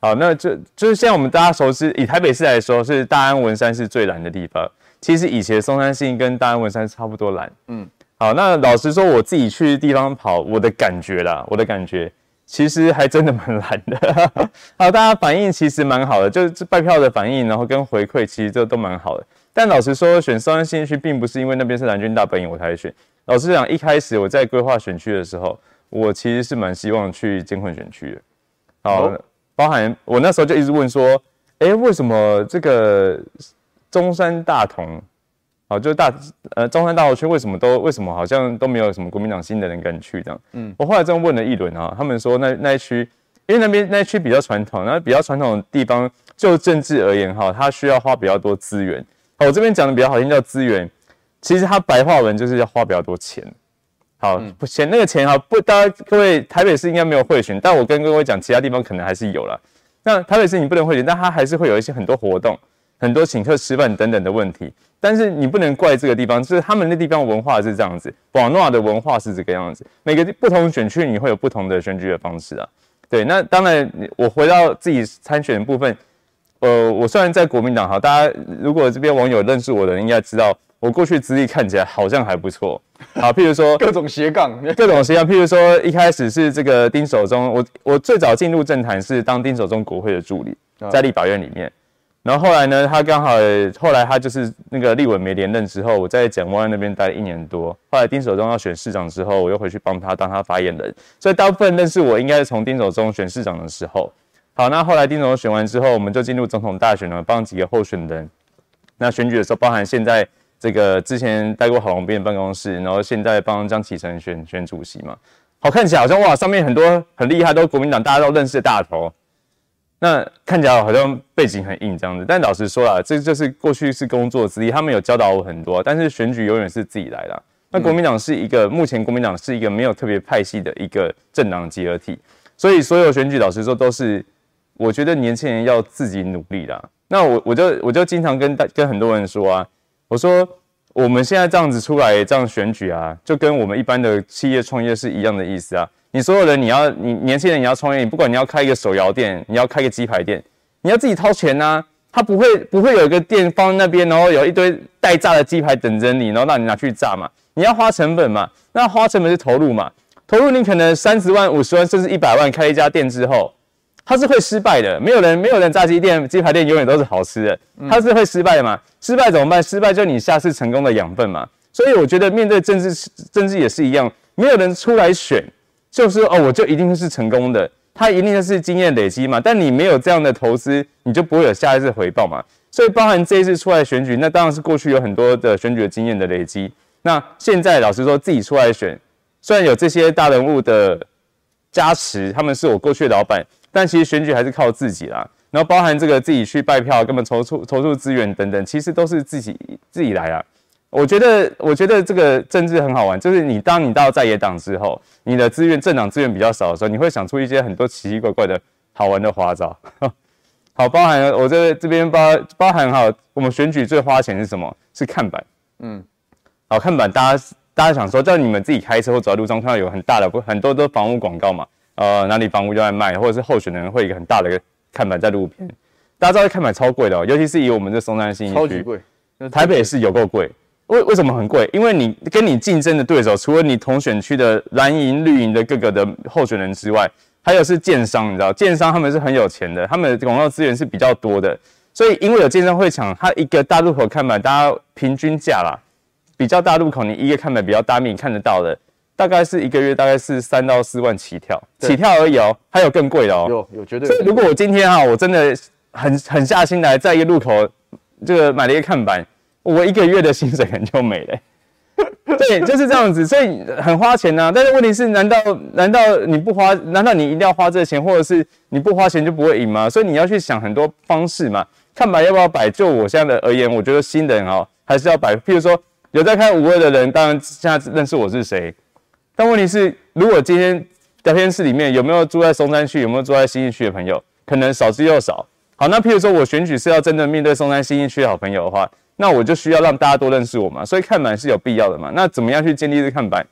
好，那就就是现在我们大家熟知，以台北市来说，是大安文山是最蓝的地方。其实以前松山信义跟大安文山差不多蓝。嗯，好，那老实说，我自己去地方跑，我的感觉啦，我的感觉。其实还真的蛮蓝的，[laughs] 好，大家反应其实蛮好的，就是拜票的反应，然后跟回馈其实这都蛮好的。但老实说，选松山新区并不是因为那边是蓝军大本营我才选。老实讲，一开始我在规划选区的时候，我其实是蛮希望去监控选区的。好，包含我那时候就一直问说，哎，为什么这个中山大同？好，就是大呃中山大同区为什么都为什么好像都没有什么国民党新的人敢去这样？嗯，我后来这样问了一轮啊，他们说那那一区，因为那边那一区比较传统，那比较传统的地方，就政治而言哈，它需要花比较多资源。好，我这边讲的比较好听叫资源，其实它白话文就是要花比较多钱。好，钱那个钱哈，不，大家各位台北市应该没有贿选，但我跟各位讲，其他地方可能还是有了。那台北市你不能贿选，但它还是会有一些很多活动。很多请客吃饭等等的问题，但是你不能怪这个地方，就是他们那地方文化是这样子，广诺的文化是这个样子。每个不同选区你会有不同的选举的方式啊。对，那当然，我回到自己参选的部分，呃，我虽然在国民党哈，大家如果这边网友认识我的人应该知道，我过去资历看起来好像还不错。[laughs] 好，譬如说各种斜杠，各种斜杠，譬如说一开始是这个丁守中，我我最早进入政坛是当丁守中国会的助理，在立法院里面。然后后来呢，他刚好后来他就是那个立委没连任之后，我在蒋万安那边待了一年多。后来丁守中要选市长之后，我又回去帮他当他发言人。所以大部分认识我应该是从丁守中选市长的时候。好，那后来丁守中选完之后，我们就进入总统大选了，帮几个候选人。那选举的时候，包含现在这个之前待过郝龙斌的办公室，然后现在帮江启臣选选主席嘛。好，看起来好像哇，上面很多很厉害，都国民党大家都认识的大头。那看起来好像背景很硬这样子，但老实说啊，这就是过去是工作之一，他们有教导我很多。但是选举永远是自己来的。那国民党是一个，目前国民党是一个没有特别派系的一个政党集合体，所以所有选举老实说都是，我觉得年轻人要自己努力啦。那我我就我就经常跟大跟很多人说啊，我说我们现在这样子出来这样选举啊，就跟我们一般的企业创业是一样的意思啊。你所有人，你要你年轻人，你要创业，你不管你要开一个手摇店，你要开个鸡排店，你要自己掏钱呐、他不会不会有一个店放在那边，然后有一堆待炸的鸡排等着你，然后让你拿去炸嘛。你要花成本嘛，那花成本是投入嘛。投入你可能三十万、五十万，甚至一百万开一家店之后，它是会失败的。没有人没有人炸鸡店、鸡排店永远都是好吃的，它是会失败的嘛。失败怎么办？失败就你下次成功的养分嘛。所以我觉得面对政治，政治也是一样，没有人出来选。就是哦，我就一定是成功的，他一定是经验累积嘛。但你没有这样的投资，你就不会有下一次回报嘛。所以包含这一次出来选举，那当然是过去有很多的选举的经验的累积。那现在老实说，自己出来选，虽然有这些大人物的加持，他们是我过去的老板，但其实选举还是靠自己啦。然后包含这个自己去拜票，根本筹措筹措资源等等，其实都是自己自己来啊。我觉得，我觉得这个政治很好玩，就是你当你到在野党之后，你的资源政党资源比较少的时候，你会想出一些很多奇奇怪怪的好玩的花招。[laughs] 好，包含我这这边包包含好，我们选举最花钱是什么？是看板。嗯，好，看板，大家大家想说，叫你们自己开车或走在路上看到有很大的不很多都房屋广告嘛？呃，哪里房屋就在卖，或者是候选人会有一个很大的一个看板在路边。大家知道看板超贵的哦，尤其是以我们这松山信义区，超级贵，台北市有够贵。为为什么很贵？因为你跟你竞争的对手，除了你同选区的蓝营、绿营的各个的候选人之外，还有是建商，你知道，建商他们是很有钱的，他们的广告资源是比较多的，所以因为有建商会抢，他一个大路口看板，大家平均价啦，比较大路口你一个看板比较大面看得到的，大概是一个月大概是三到四万起跳，起跳而已哦，还有更贵的哦，有有绝对。所以如果我今天啊，我真的很狠下心来，在一个路口这个买了一个看板。我一个月的薪水可能就没了，[laughs] 对，就是这样子，所以很花钱呐、啊。但是问题是，难道难道你不花？难道你一定要花这个钱，或者是你不花钱就不会赢吗？所以你要去想很多方式嘛。看板要不要摆？就我现在的而言，我觉得新人哦还是要摆。譬如说有在看五二的人，当然现在认识我是谁。但问题是，如果今天聊天室里面有没有住在松山区，有没有住在新义区的朋友，可能少之又少。好，那譬如说我选举是要真的面对松山新义区的好朋友的话，那我就需要让大家多认识我嘛。所以看板是有必要的嘛。那怎么样去建立这看板？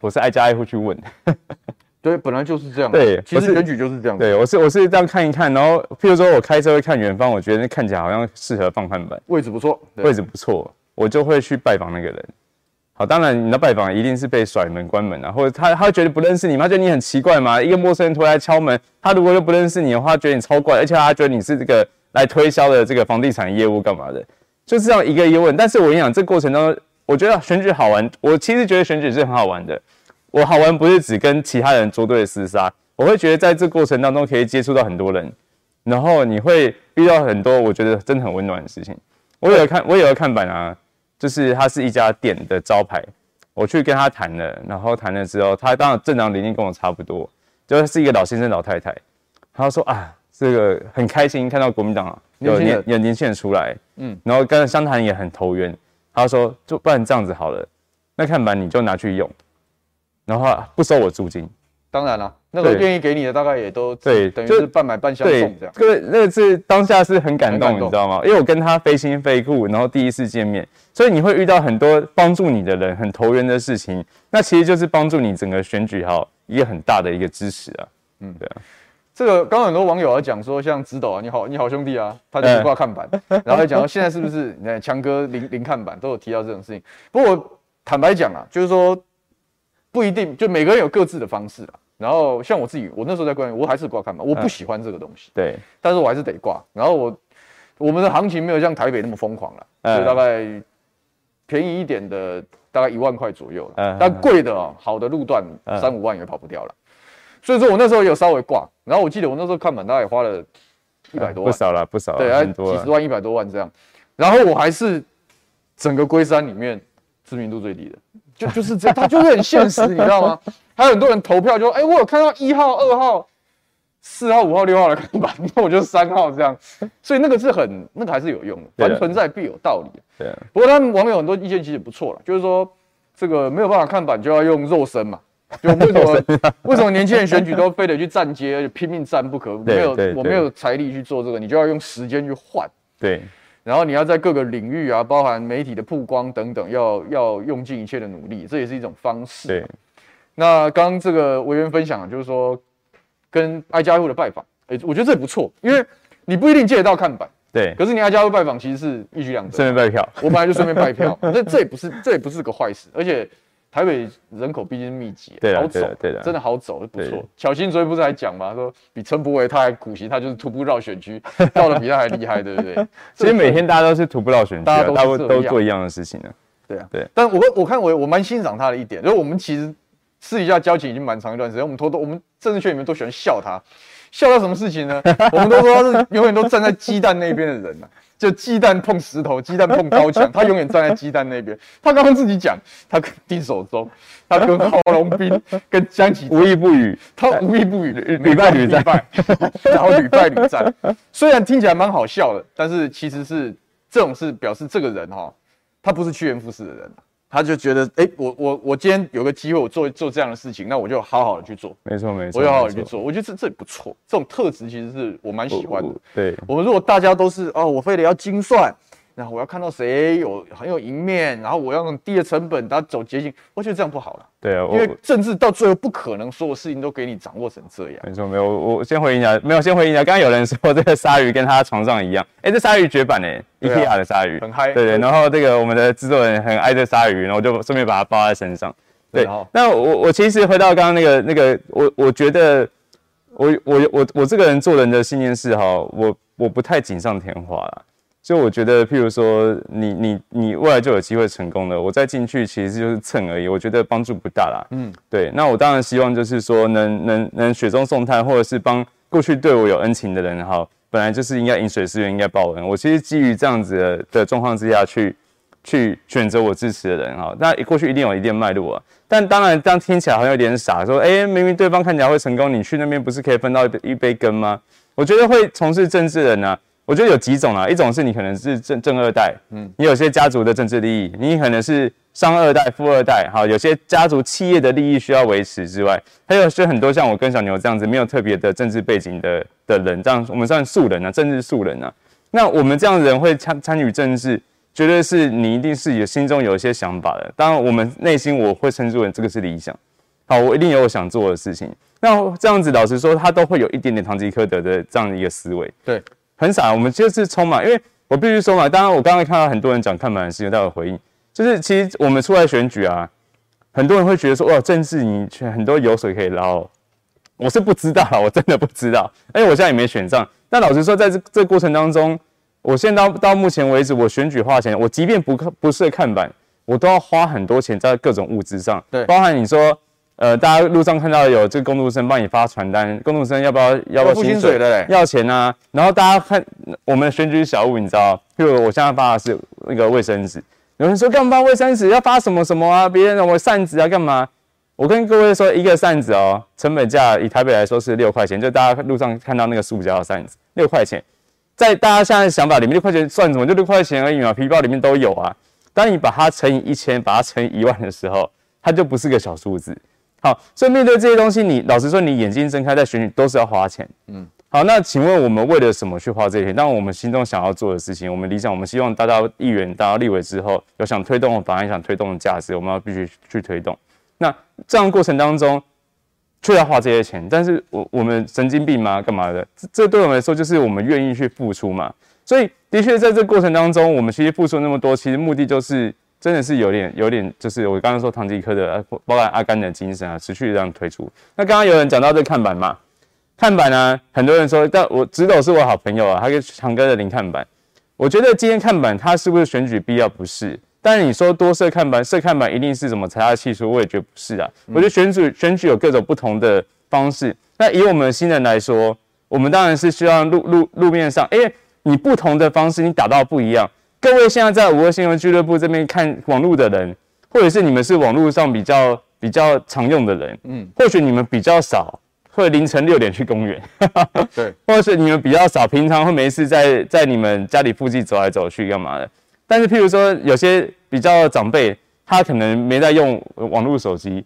我是挨家挨户去问。[laughs] 对，本来就是这样。对，其实选举就是这样。对，我是我是这样看一看，然后譬如说我开车会看远方，我觉得那看起来好像适合放看板，位置不错，位置不错，我就会去拜访那个人。好，当然你的拜访一定是被甩门关门啊，或者他他觉得不认识你，他觉得你很奇怪嘛。一个陌生人突然敲门，他如果又不认识你的话，觉得你超怪，而且他觉得你是这个来推销的这个房地产业务干嘛的，就是这样一个一个问。但是我跟你讲，这过程当中，我觉得选举好玩，我其实觉得选举是很好玩的。我好玩不是只跟其他人作对厮杀，我会觉得在这过程当中可以接触到很多人，然后你会遇到很多我觉得真的很温暖的事情。我有看，我有看板啊，就是它是一家店的招牌，我去跟他谈了，然后谈了之后，他当然正常年龄跟我差不多，就是一个老先生老太太，他说啊，这个很开心看到国民党有年有年轻人出来，嗯，然后跟相谈也很投缘，他说就不然这样子好了，那看板你就拿去用。然后不收我租金，当然了，那个愿意给你的大概也都对，等于是半买半相送这样。这个那个是当下是很感动，你知道吗？因为我跟他非亲非故，然后第一次见面，所以你会遇到很多帮助你的人，很投缘的事情。那其实就是帮助你整个选举哈一个很大的一个支持啊。嗯，对啊。这个刚刚很多网友啊讲说，像直斗啊，你好，你好兄弟啊，他就是挂看板，[laughs] 然后还讲到现在是不是你看强哥零零看板都有提到这种事情。不过我坦白讲啊，就是说。不一定，就每个人有各自的方式啊。然后像我自己，我那时候在关，我还是挂看板，我不喜欢这个东西。对，但是我还是得挂。然后我我们的行情没有像台北那么疯狂了，所以大概便宜一点的大概一万块左右了。但贵的啊，好的路段三五万也跑不掉了。所以说我那时候有稍微挂。然后我记得我那时候看板大概也花了一百多万，不少了，不少了，对，几十万、一百多万这样。然后我还是整个龟山里面知名度最低的。就就是这样，他就是很现实，你知道吗？还有很多人投票就说，哎、欸，我有看到一号、二号、四号、五号、六号的 [laughs] 看板，那我就三号这样。所以那个是很，那个还是有用的，凡存在必有道理。对。不过他们网友很多意见其实也不错了，就是说这个没有办法看板就要用肉身嘛。就为什么 [laughs] 为什么年轻人选举都非得去站街，而且拼命站不可？没有，我没有财力去做这个，你就要用时间去换。对。然后你要在各个领域啊，包含媒体的曝光等等，要要用尽一切的努力，这也是一种方式。对。那刚刚这个委员分享，就是说跟挨家户的拜访，哎，我觉得这也不错，因为你不一定借得到看板，对。可是你挨家户拜访，其实是一举两得。顺便拜票。我本来就顺便拜票，[laughs] 那这也不是这也不是个坏事，而且。台北人口毕竟是密集，对好走，对的，真的好走，不错。巧心昨天不是还讲吗？说比陈柏惟他还苦习，他就是徒步绕选区，[laughs] 绕的比他还厉害，对不对？[laughs] 其实每天大家都是徒步绕选区，大家都都做一样的事情呢。对啊，对。但我我看我我蛮欣赏他的一点，就是我们其实私底下交情已经蛮长一段时间，我们偷偷我们政治圈里面都喜欢笑他，笑他什么事情呢？我们都说他是 [laughs] 永远都站在鸡蛋那边的人呐。就鸡蛋碰石头，鸡蛋碰高墙，他永远站在鸡蛋那边。他刚刚自己讲，他跟丁守中，他跟郝龙斌，跟江启无一不语，他无一不语，屡败屡战，然后屡败屡战。虽然听起来蛮好笑的，但是其实是这种事表示这个人哈，他不是趋炎附势的人。他就觉得，哎、欸，我我我今天有个机会，我做做这样的事情，那我就好好的去做。没错没错，我就好好的去做。我觉得这这也不错，这种特质其实是我蛮喜欢的。对，我们如果大家都是哦，我非得要精算。然后我要看到谁有很有赢面，然后我要用低的成本，他走捷径，我觉得这样不好了。对啊，因为政治到最后不可能所有事情都给你掌握成这样。没错，没有，我先回应一下，没有先回应一下。刚刚有人说这个鲨鱼跟他床上一样，哎，这鲨鱼绝版哎，IKEA 的鲨鱼，很嗨。对对，然后这个我们的制作人很爱这鲨鱼，然后就顺便把它包在身上。对，那我我其实回到刚刚那个那个，我我觉得我我我我这个人做人的信念是哈，我我不太锦上添花啦。就我觉得，譬如说你你你未来就有机会成功了，我再进去其实就是蹭而已，我觉得帮助不大啦。嗯，对。那我当然希望就是说能能能雪中送炭，或者是帮过去对我有恩情的人哈，本来就是应该饮水思源，应该报恩。我其实基于这样子的的状况之下去去选择我支持的人哈。那过去一定有一定脉络啊。但当然这样听起来好像有点傻，说哎，明明对方看起来会成功，你去那边不是可以分到一杯羹吗？我觉得会从事政治的人呢、啊，我觉得有几种啊，一种是你可能是正正二代，嗯，你有些家族的政治利益，你可能是商二代、富二代，好，有些家族企业的利益需要维持之外，还有是很多像我跟小牛这样子没有特别的政治背景的的人，这样我们算素人啊，政治素人啊。那我们这样的人会参参与政治，绝对是你一定是有心中有一些想法的。当然，我们内心我会称之为这个是理想，好，我一定有我想做的事情。那这样子，老实说，他都会有一点点堂吉诃德的这样的一个思维。对，很傻。我们就是充满，因为我必须说嘛。当然，我刚刚看到很多人讲看板的事情，都有回应。就是其实我们出来选举啊，很多人会觉得说，哇，政治你很多油水可以捞。[laughs] 我是不知道，我真的不知道。哎，我现在也没选上。但老实说，在这这个过程当中，我现在到到目前为止，我选举花钱，我即便不不设看板，我都要花很多钱在各种物资上。对，包含你说。呃，大家路上看到有这个工读生帮你发传单，工读生要不要要不要薪水的？要钱啊！然后大家看我们的选举小物，你知道，譬如我现在发的是那个卫生纸，有人说干嘛发卫生纸？要发什么什么啊？别人让我扇子啊干嘛？我跟各位说，一个扇子哦，成本价以台北来说是六块钱，就大家路上看到那个塑胶的扇子，六块钱，在大家现在的想法里面，六块钱算什么？就六块钱而已嘛，皮包里面都有啊。当你把它乘以一千，把它乘以一万的时候，它就不是个小数字。好，所以面对这些东西，你老实说，你眼睛睁开在选举都是要花钱。嗯，好，那请问我们为了什么去花这些钱？当然，我们心中想要做的事情，我们理想，我们希望达到议员、达到立委之后，有想推动的法案、想推动的价值，我们要必须去推动。那这样过程当中，却要花这些钱，但是我我们神经病吗？干嘛的？这这对我们来说，就是我们愿意去付出嘛。所以，的确在这过程当中，我们其实付出那么多，其实目的就是。真的是有点有点，就是我刚刚说唐吉诃德，包括阿甘的精神啊，持续这样推出。那刚刚有人讲到这看板嘛，看板呢、啊，很多人说，但我直斗是我好朋友啊，他跟强哥的零看板。我觉得今天看板，它是不是选举必要？不是。但是你说多设看板，设看板一定是什么财大气粗？我也觉得不是啊。我觉得选举选举有各种不同的方式。那以我们新人来说，我们当然是需要路路路面上，哎，你不同的方式，你打到不一样。各位现在在五二新闻俱乐部这边看网络的人，或者是你们是网络上比较比较常用的人，嗯，或许你们比较少会凌晨六点去公园，[laughs] 对，或者是你们比较少平常会没事在在你们家里附近走来走去干嘛的。但是譬如说有些比较长辈，他可能没在用网络手机，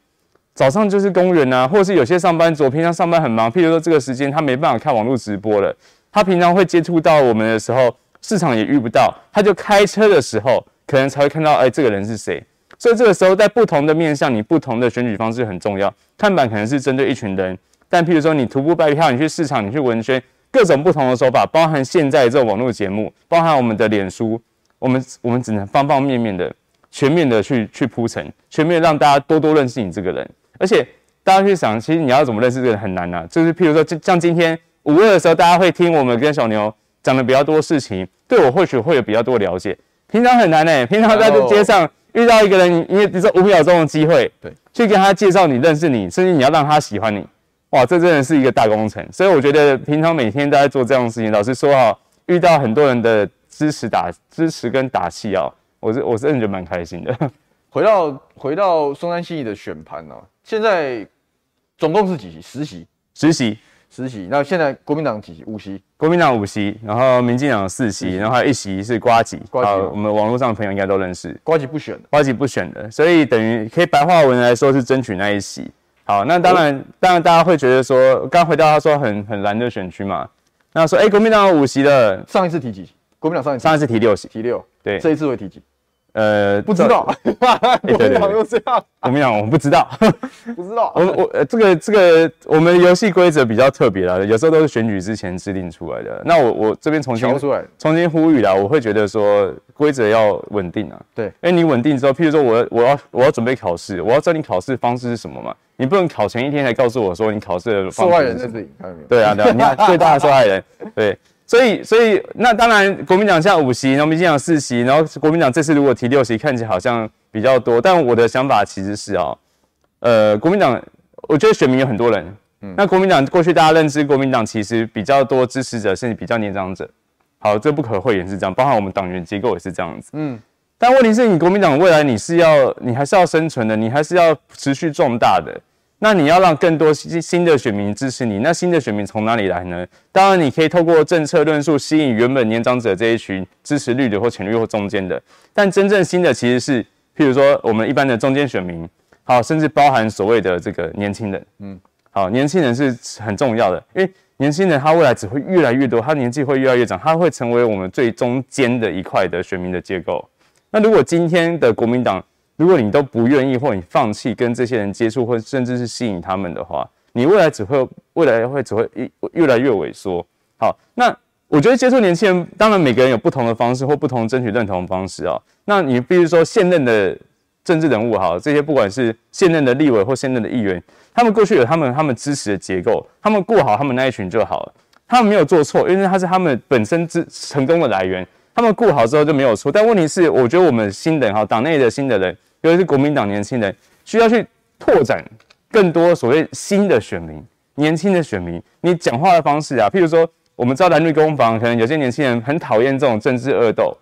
早上就是公园啊，或者是有些上班族平常上班很忙，譬如说这个时间他没办法看网络直播了，他平常会接触到我们的时候。市场也遇不到，他就开车的时候，可能才会看到，哎，这个人是谁？所以这个时候，在不同的面向，你不同的选举方式很重要。看板可能是针对一群人，但譬如说你徒步拜票，你去市场，你去文宣，各种不同的手法，包含现在这种网络节目，包含我们的脸书，我们我们只能方方面面的、全面的去去铺陈，全面让大家多多认识你这个人。而且大家去想，其实你要怎么认识这个人很难啊。就是譬如说，就像今天五月的时候，大家会听我们跟小牛。讲的比较多事情，对我或许会有比较多了解。平常很难呢、欸，平常在这街上遇到一个人，你你只有五秒钟的机会，对，去跟他介绍你认识你，甚至你要让他喜欢你，哇，这真的是一个大工程。所以我觉得平常每天都在做这样的事情。老实说啊，遇到很多人的支持打支持跟打气啊，我是我是真的觉得蛮开心的。回到回到松山信义的选盘呢、啊，现在总共是几席？十席，十席。十席，那现在国民党几席？五席，国民党五席，然后民进党四席，然后还有一席是瓜吉。瓜吉，我们网络上的朋友应该都认识。瓜吉不选的，瓜吉不选的，所以等于可以白话文来说是争取那一席。好，那当然，当然大家会觉得说，刚回到他说很很蓝的选区嘛，那说哎，国民党有五席的，上一次提几？国民党上一次上一次提六席，提六，对，这一次会提几？呃，不知道，国民党又这样，国民党我们不知道，[laughs] 不知道。我我呃，这个这个，我们游戏规则比较特别啦，有时候都是选举之前制定出来的。那我我这边重新重新呼吁啦，我会觉得说规则要稳定啊。对，哎，你稳定之后，譬如说我我要我要准备考试，我要知道你考试方式是什么嘛？你不能考前一天才告诉我说你考试的方式。受害人在这里，对啊对啊，你看最大的受害人，对。所以，所以那当然，国民党现在五席，然后民进党四席，然后国民党这次如果提六席，看起来好像比较多。但我的想法其实是哦，呃，国民党，我觉得选民有很多人，嗯，那国民党过去大家认知，国民党其实比较多支持者，甚至比较年长者。好，这不可讳言是这样，包含我们党员结构也是这样子，嗯。但问题是你国民党未来你是要你还是要生存的，你还是要持续壮大的。那你要让更多新新的选民支持你，那新的选民从哪里来呢？当然你可以透过政策论述吸引原本年长者这一群支持绿的或浅绿或中间的，但真正新的其实是，譬如说我们一般的中间选民，好，甚至包含所谓的这个年轻人，嗯，好，年轻人是很重要的，因为年轻人他未来只会越来越多，他年纪会越来越长，他会成为我们最中间的一块的选民的结构。那如果今天的国民党，如果你都不愿意，或你放弃跟这些人接触，或甚至是吸引他们的话，你未来只会未来会只会越越来越萎缩。好，那我觉得接触年轻人，当然每个人有不同的方式或不同争取认同的方式啊。那你比如说现任的政治人物哈，这些不管是现任的立委或现任的议员，他们过去有他们他们支持的结构，他们过好他们那一群就好了，他们没有做错，因为他是他们本身之成功的来源，他们顾好之后就没有错。但问题是，我觉得我们新人哈，党内的新的人。尤其是国民党年轻人需要去拓展更多所谓新的选民、年轻的选民。你讲话的方式啊，譬如说，我们知道蓝绿攻防，可能有些年轻人很讨厌这种政治恶斗，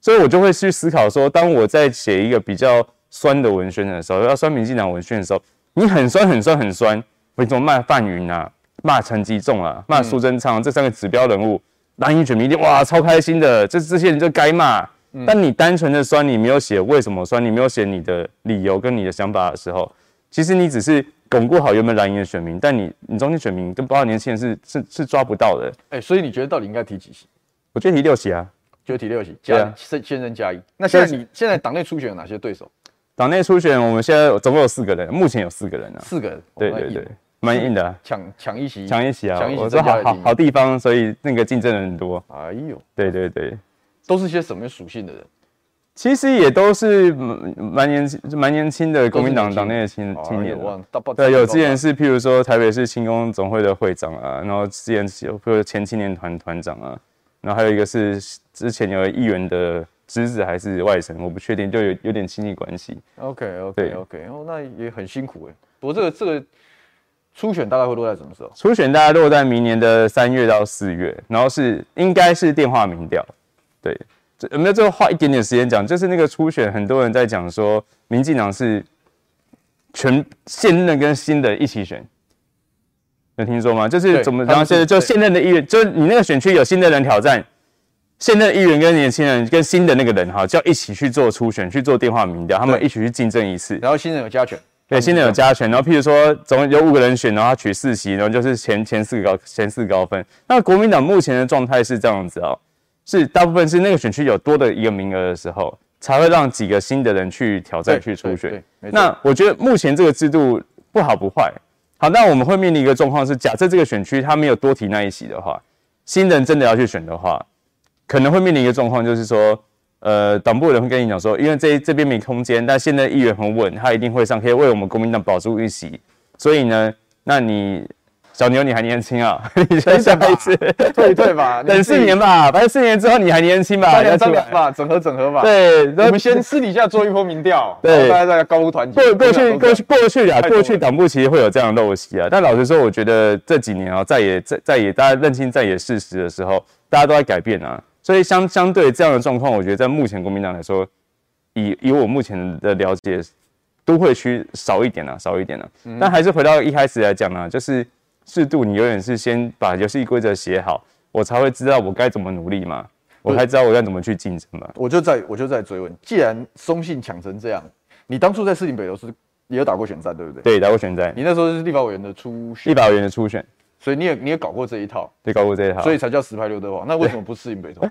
所以我就会去思考说，当我在写一个比较酸的文宣的时候，要酸民进党文宣的时候，你很酸、很酸、很酸，为什么骂范云啊、骂陈吉仲啊、骂苏贞昌这三个指标人物，蓝营选民一定哇超开心的，这这些人就该骂。但你单纯的酸，你没有写为什么酸，你没有写你的理由跟你的想法的时候，其实你只是巩固好原本蓝营的选民，但你你中间选民跟包括年轻人是是是抓不到的。哎、欸，所以你觉得到底应该提几席？我觉得提六席啊，就提六席，加先先任加一。那现在你现在党内初选有哪些对手？党内初选我们现在总共有四个人，目前有四个人啊，四个人，对对对，蛮硬的，抢抢一席，抢一席啊！我说好好好地方，所以那个竞争人很多。哎呦，对对对，都是些什么属性的人？其实也都是蛮年轻、蛮年轻的国民党党内的青青年。对，有之前是譬如说台北市青工总会的会长啊，然后之前有譬如前青年团团长啊，然后还有一个是之前有议员的侄子还是外甥，我不确定，就有有点亲戚关系。OK OK OK，哦，那也很辛苦哎。不过这个这个初选大概会落在什么时候？初选大概落在明年的三月到四月，然后是应该是电话民调，对。有没有最后花一点点时间讲？就是那个初选，很多人在讲说，民进党是全现任跟新的一起选，有听说吗？就是怎么然后现在就现任的议员，就是你那个选区有新的人挑战，现任议员跟年轻人跟新的那个人哈，就要一起去做初选，去做电话民调，他们一起去竞争一次。然后新人有加权，对，新人有加权。然后譬如说，总有五个人选，然后他取四席，然后就是前前四个高前四高分。那国民党目前的状态是这样子哦。是大部分是那个选区有多的一个名额的时候，才会让几个新的人去挑战去初选。那我觉得目前这个制度不好不坏。好，那我们会面临一个状况是，假设这个选区他没有多提那一席的话，新人真的要去选的话，可能会面临一个状况，就是说，呃，党部的人会跟你讲说，因为这这边没空间，但现在议员很稳，他一定会上，可以为我们国民党保住一席。所以呢，那你。小牛，你还年轻啊！[laughs] 你再下一次退一退吧，等四年吧，反正四年之后你还年轻吧，再张良吧，整合整合吧。对，我们先私底下做一波民调，对，大家在高呼团结。过过去过去过去啊，过去党部其实会有这样的陋习啊，但老实说，我觉得这几年啊，在也在在也大家认清在也事实的时候，大家都在改变啊，所以相相对这样的状况，我觉得在目前国民党来说，以以我目前的了解，都会区少一点啊，少一点啊。但还是回到一开始来讲呢，就是。适度，你永远是先把游戏规则写好，我才会知道我该怎么努力嘛，我才知道我该怎么去竞争嘛。我就在我就在追问，既然松信抢成这样，你当初在士林北投是也有打过选战，对不对？对，打过选战。你那时候是立法委员的初选，立法委员的初选，所以你也你也搞过这一套，对，搞过这一套，所以才叫实拍刘德华。那为什么不适应北投？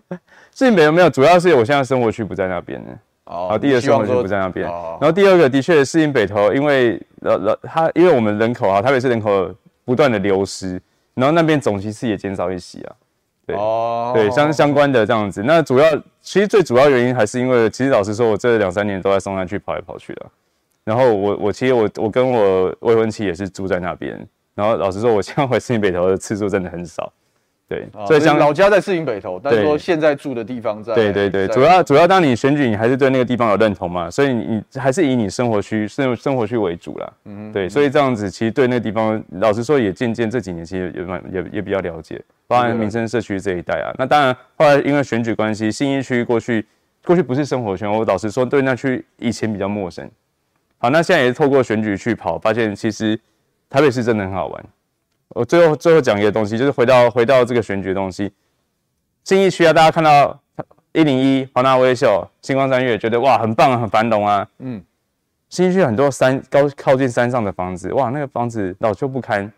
适应 [laughs] 北投没有，主要是我现在生活区不在那边呢。哦，第一个生活区不在那边，然后第二个的确适应北投，因为呃呃他因为我们人口啊，台北市人口。不断的流失，然后那边总席次也减少一些啊，对，oh. 对，相相关的这样子。那主要其实最主要原因还是因为，其实老实说，我这两三年都在松山区跑来跑去的。然后我我其实我我跟我未婚妻也是住在那边。然后老实说，我现在回士林北投的次数真的很少。对，所以像老家在士林北投，但是说现在住的地方在。对对对，主要主要当你选举，你还是对那个地方有认同嘛，所以你还是以你生活区生生活区为主啦。嗯，对，所以这样子其实对那个地方，老实说也渐渐这几年其实也蛮也也比较了解，包含民生社区这一带啊。那当然后来因为选举关系，新一区过去过去不是生活圈，我老实说对那区以前比较陌生。好，那现在也是透过选举去跑，发现其实台北市真的很好玩。我最后最后讲一个东西，就是回到回到这个选举的东西。信义区啊，大家看到一零一、华纳威秀、星光三月，觉得哇很棒啊很繁荣啊。嗯，信义区很多山高靠近山上的房子，哇那个房子老旧不堪，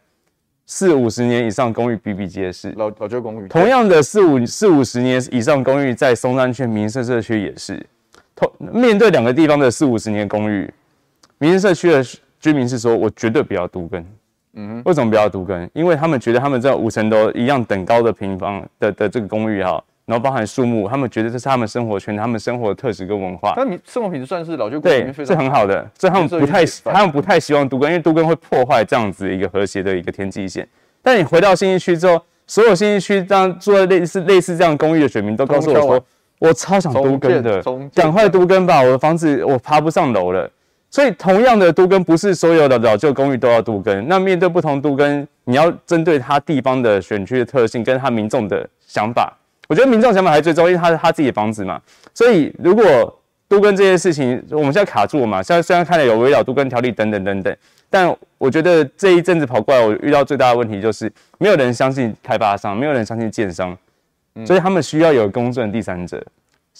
四五十年以上公寓比比皆是。老老旧公寓。同样的四五四五十年以上公寓，在松山区民生社区也是。同面对两个地方的四五十年公寓，民生社区的居民是说，我绝对不要独根。嗯哼，为什么不要独根？因为他们觉得他们这五层楼一样等高的平方的的这个公寓哈，然后包含树木，他们觉得这是他们生活圈，他们生活的特质跟文化。但你生活品质算是老旧公寓，对，是很好的，所以他们不太他们不太希望都更，因为独根会破坏这样子一个和谐的一个天际线。但你回到新义区之后，所有新义区这样住在类似类似这样公寓的选民都告诉我说，我超想都根的，赶快都根吧，我的房子我爬不上楼了。所以，同样的都更不是所有的老旧公寓都要都更。那面对不同都更，你要针对他地方的选区的特性，跟他民众的想法。我觉得民众想法还是最重要，因为他是他自己的房子嘛。所以，如果都跟这件事情，我们现在卡住了嘛。现在虽然看了有围绕都跟条例等等等等，但我觉得这一阵子跑过来，我遇到最大的问题就是，没有人相信开发商，没有人相信建商，所以他们需要有公正的第三者，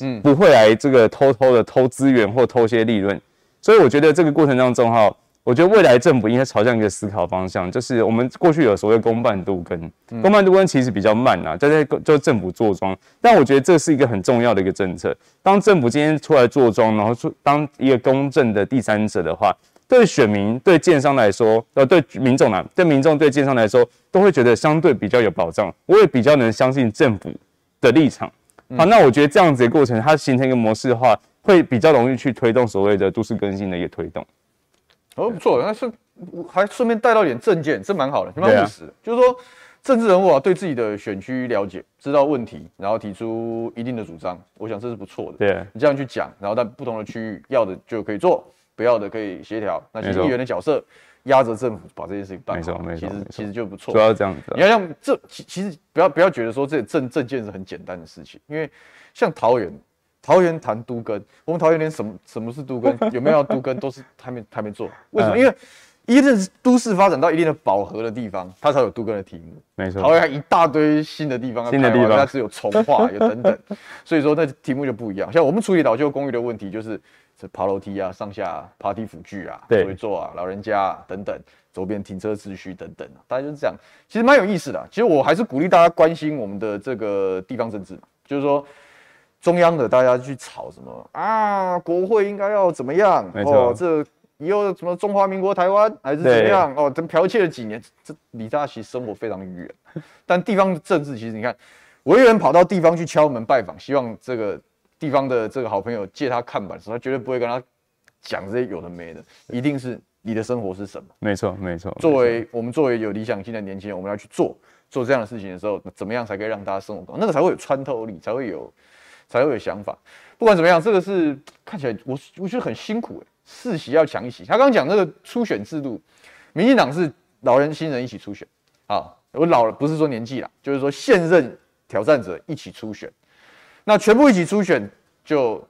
嗯，不会来这个偷偷的偷资源或偷些利润。所以我觉得这个过程当中哈，我觉得未来政府应该朝向一个思考方向，就是我们过去有所谓公办度跟，公办度跟其实比较慢呐，就在就政府坐庄，但我觉得这是一个很重要的一个政策。当政府今天出来坐庄，然后出当一个公正的第三者的话，对选民、对建商来说，呃，对民众啊，对民众、对建商来说，都会觉得相对比较有保障，我也比较能相信政府的立场。好，那我觉得这样子的过程，它形成一个模式的话。会比较容易去推动所谓的都市更新的一个推动。哦，不错，那是还顺便带到点政见，这蛮好的，蛮务实就是说，政治人物啊，对自己的选区了解，知道问题，然后提出一定的主张，我想这是不错的。对、啊，你这样去讲，然后在不同的区域，要的就可以做，不要的可以协调。那其实议员的角色压着政府把这件事情办好，没错，没错，其实其实就不错。主要这样子。你要像这，其其实不要不要觉得说这政政见是很简单的事情，因为像桃园。桃园谈都更，我们桃园连什么什么是都更，[laughs] 有没有要都更，都是还没还没做。为什么？因为一定是都市发展到一定的饱和的地方，它才有都更的题目。没错，桃园还一大堆新的地方，新的地方它是有重化，有等等，[laughs] 所以说那题目就不一样。像我们处理老旧公寓的问题，就是这爬楼梯啊、上下爬梯辅具啊、对，座啊、老人家啊等等，周边停车秩序等等啊，大家就是这样。其实蛮有意思的啊。其实我还是鼓励大家关心我们的这个地方政治，就是说。中央的大家去吵什么啊？国会应该要怎么样？没错哦，这以后什么中华民国台湾还是怎么样？哦，这剽窃了几年，这离大家其实生活非常远。但地方政治其实你看，委员跑到地方去敲门拜访，希望这个地方的这个好朋友借他看板的时候，他绝对不会跟他讲这些有的没的，一定是你的生活是什么？没错，没错。作为我们作为有理想性的年轻人，我们要去做做这样的事情的时候，怎么样才可以让大家生活更好？那个才会有穿透力，才会有。才会有想法。不管怎么样，这个是看起来我我觉得很辛苦哎。世袭要强一席，他刚刚讲那个初选制度，民进党是老人新人一起初选啊。我老了不是说年纪啦，就是说现任挑战者一起初选。那全部一起初选就，就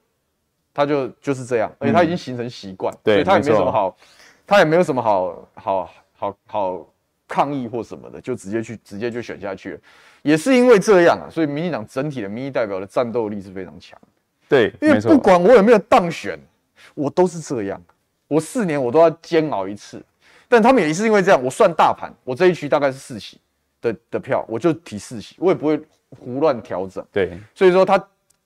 他就就是这样，而且他已经形成习惯，嗯、所以他也没什么好，他也没有什么好好好好抗议或什么的，就直接去直接就选下去了。也是因为这样啊，所以民进党整体的民意代表的战斗力是非常强。对，因为不管我有没有当选，我都是这样。我四年我都要煎熬一次。但他们也是因为这样，我算大盘，我这一区大概是四席的的票，我就提四席，我也不会胡乱调整。对，所以说他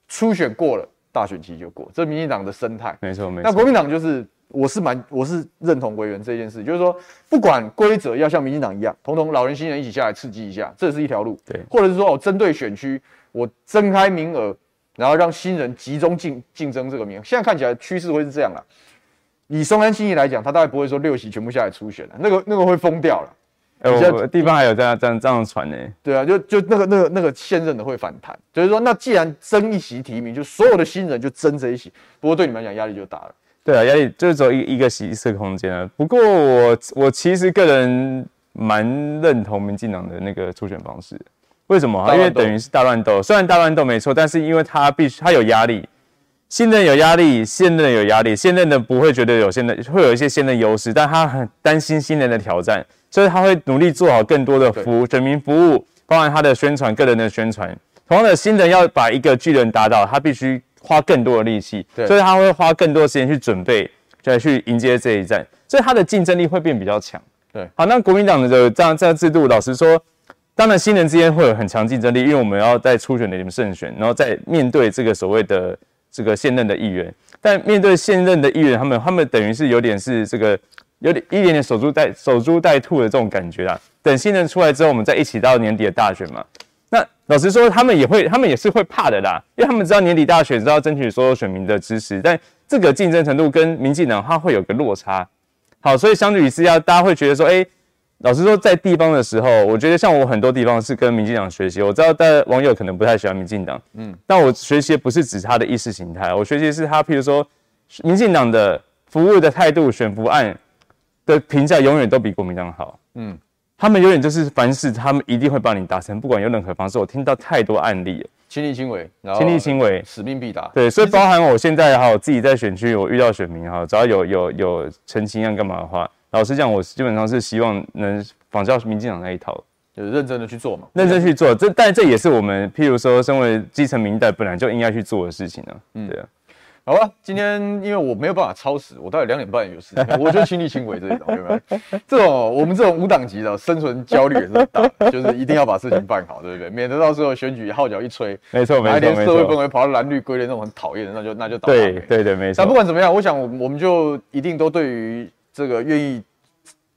初选过了，大选期就过，这是民进党的生态。没错没错。那国民党就是。我是蛮，我是认同委员这件事，就是说，不管规则要像民进党一样，统统老人新人一起下来刺激一下，这是一条路。对，或者是说，我针对选区，我增开名额，然后让新人集中竞竞争这个名额。现在看起来趋势会是这样了。以松山信义来讲，他大概不会说六席全部下来初选了，那个那个会疯掉了。哎、欸，我地方还有这样这样这样传呢。对啊，就就那个那个那个现任的会反弹，就是说，那既然争一席提名，就所有的新人就争这一席。不过对你们来讲，压力就大了。对啊，压力就是只有一一个席次空间啊。不过我我其实个人蛮认同民进党的那个初选方式。为什么？因为等于是大乱斗。虽然大乱斗没错，但是因为他必须他有压力，新任有压力，现任有压力，现任的不会觉得有现任会有一些现任优势，但他很担心新人的挑战，所以他会努力做好更多的服务，选民服务，包含他的宣传，个人的宣传。同样的，新人要把一个巨人打倒，他必须花更多的力气，所以他会花更多时间去准备，再去迎接这一战，所以他的竞争力会变比较强。对，好，那国民党的这样这样制度，老实说。当然，新人之间会有很强竞争力，因为我们要在初选的里面胜选，然后再面对这个所谓的这个现任的议员。但面对现任的议员，他们他们等于是有点是这个有点一点点守株待守株待兔的这种感觉啦。等新人出来之后，我们再一起到年底的大选嘛。那老实说，他们也会，他们也是会怕的啦，因为他们知道年底大选知道争取所有选民的支持，但这个竞争程度跟民进党它会有个落差。好，所以相对于之下，大家会觉得说，哎、欸。老实说，在地方的时候，我觉得像我很多地方是跟民进党学习。我知道，大家网友可能不太喜欢民进党，嗯，但我学习不是指他的意识形态，我学习是他，譬如说，民进党的服务的态度、选服案的评价永远都比国民党好，嗯，他们永远就是凡事他们一定会帮你达成，不管有任何方式。我听到太多案例了。亲力亲为，亲力亲为，使命必达。对，所以包含我现在哈，我自己在选区，我遇到选民哈，只要有有有澄清要干嘛的话。老实讲，我基本上是希望能仿照民进党那一套，就是认真的去做嘛，认真去做。这，但这也是我们，譬如说，身为基层民代，本来就应该去做的事情呢、啊。嗯，对啊。好吧，今天因为我没有办法超时，我大概两点半有时间，我就亲力亲为这一种，对不对？[laughs] 这种我们这种无党籍的生存焦虑也是很大，就是一定要把事情办好，对不对？免得到时候选举号角一吹，没错没错，连社会氛围跑到蓝绿归类那种很讨厌的，那就那就倒霉。对对对，没错。但不管怎么样，我想我们就一定都对于这个愿意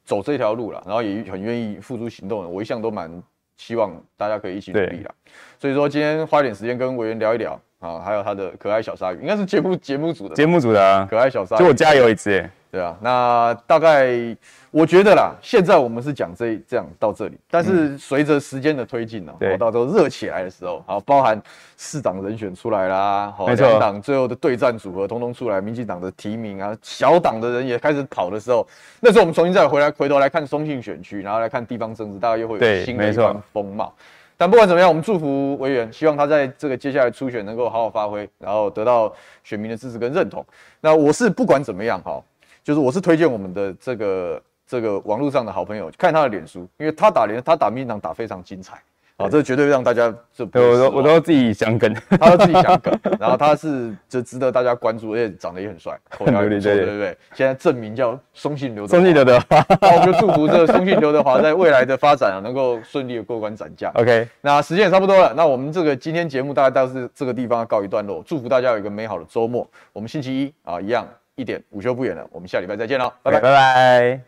走这条路了，然后也很愿意付诸行动的，我一向都蛮希望大家可以一起努力啦。所以说今天花一点时间跟委员聊一聊。啊，还有他的可爱小鲨鱼，应该是节目节目组的，节目组的啊，可爱小鲨鱼，就我家有一只，对啊，那大概我觉得啦，现在我们是讲这这样到这里，但是随着时间的推进呢，我到时候热起来的时候，好，包含市长人选出来啦，好，两党最后的对战组合通通出来，民进党的提名啊，小党的人也开始跑的时候，那时候我们重新再回来回头来看松信选区，然后来看地方政治，大概又会有新的一番风貌。但不管怎么样，我们祝福委员，希望他在这个接下来初选能够好好发挥，然后得到选民的支持跟认同。那我是不管怎么样哈，就是我是推荐我们的这个这个网络上的好朋友看他的脸书，因为他打脸，他打民进党打非常精彩。啊，这绝对让大家就对我都我都自己想梗，[laughs] 他都自己想梗，然后他是就值得大家关注，而且长得也很帅，口条也 [laughs] 不错，对不对。现在证明叫松信刘德华，松信刘德华，[laughs] 那我们就祝福这个松信刘德华在未来的发展啊，能够顺利的过关斩将。OK，那时间也差不多了，那我们这个今天节目大概到是这个地方告一段落，祝福大家有一个美好的周末。我们星期一啊，一样一点午休不远了，我们下礼拜再见喽，拜拜拜拜。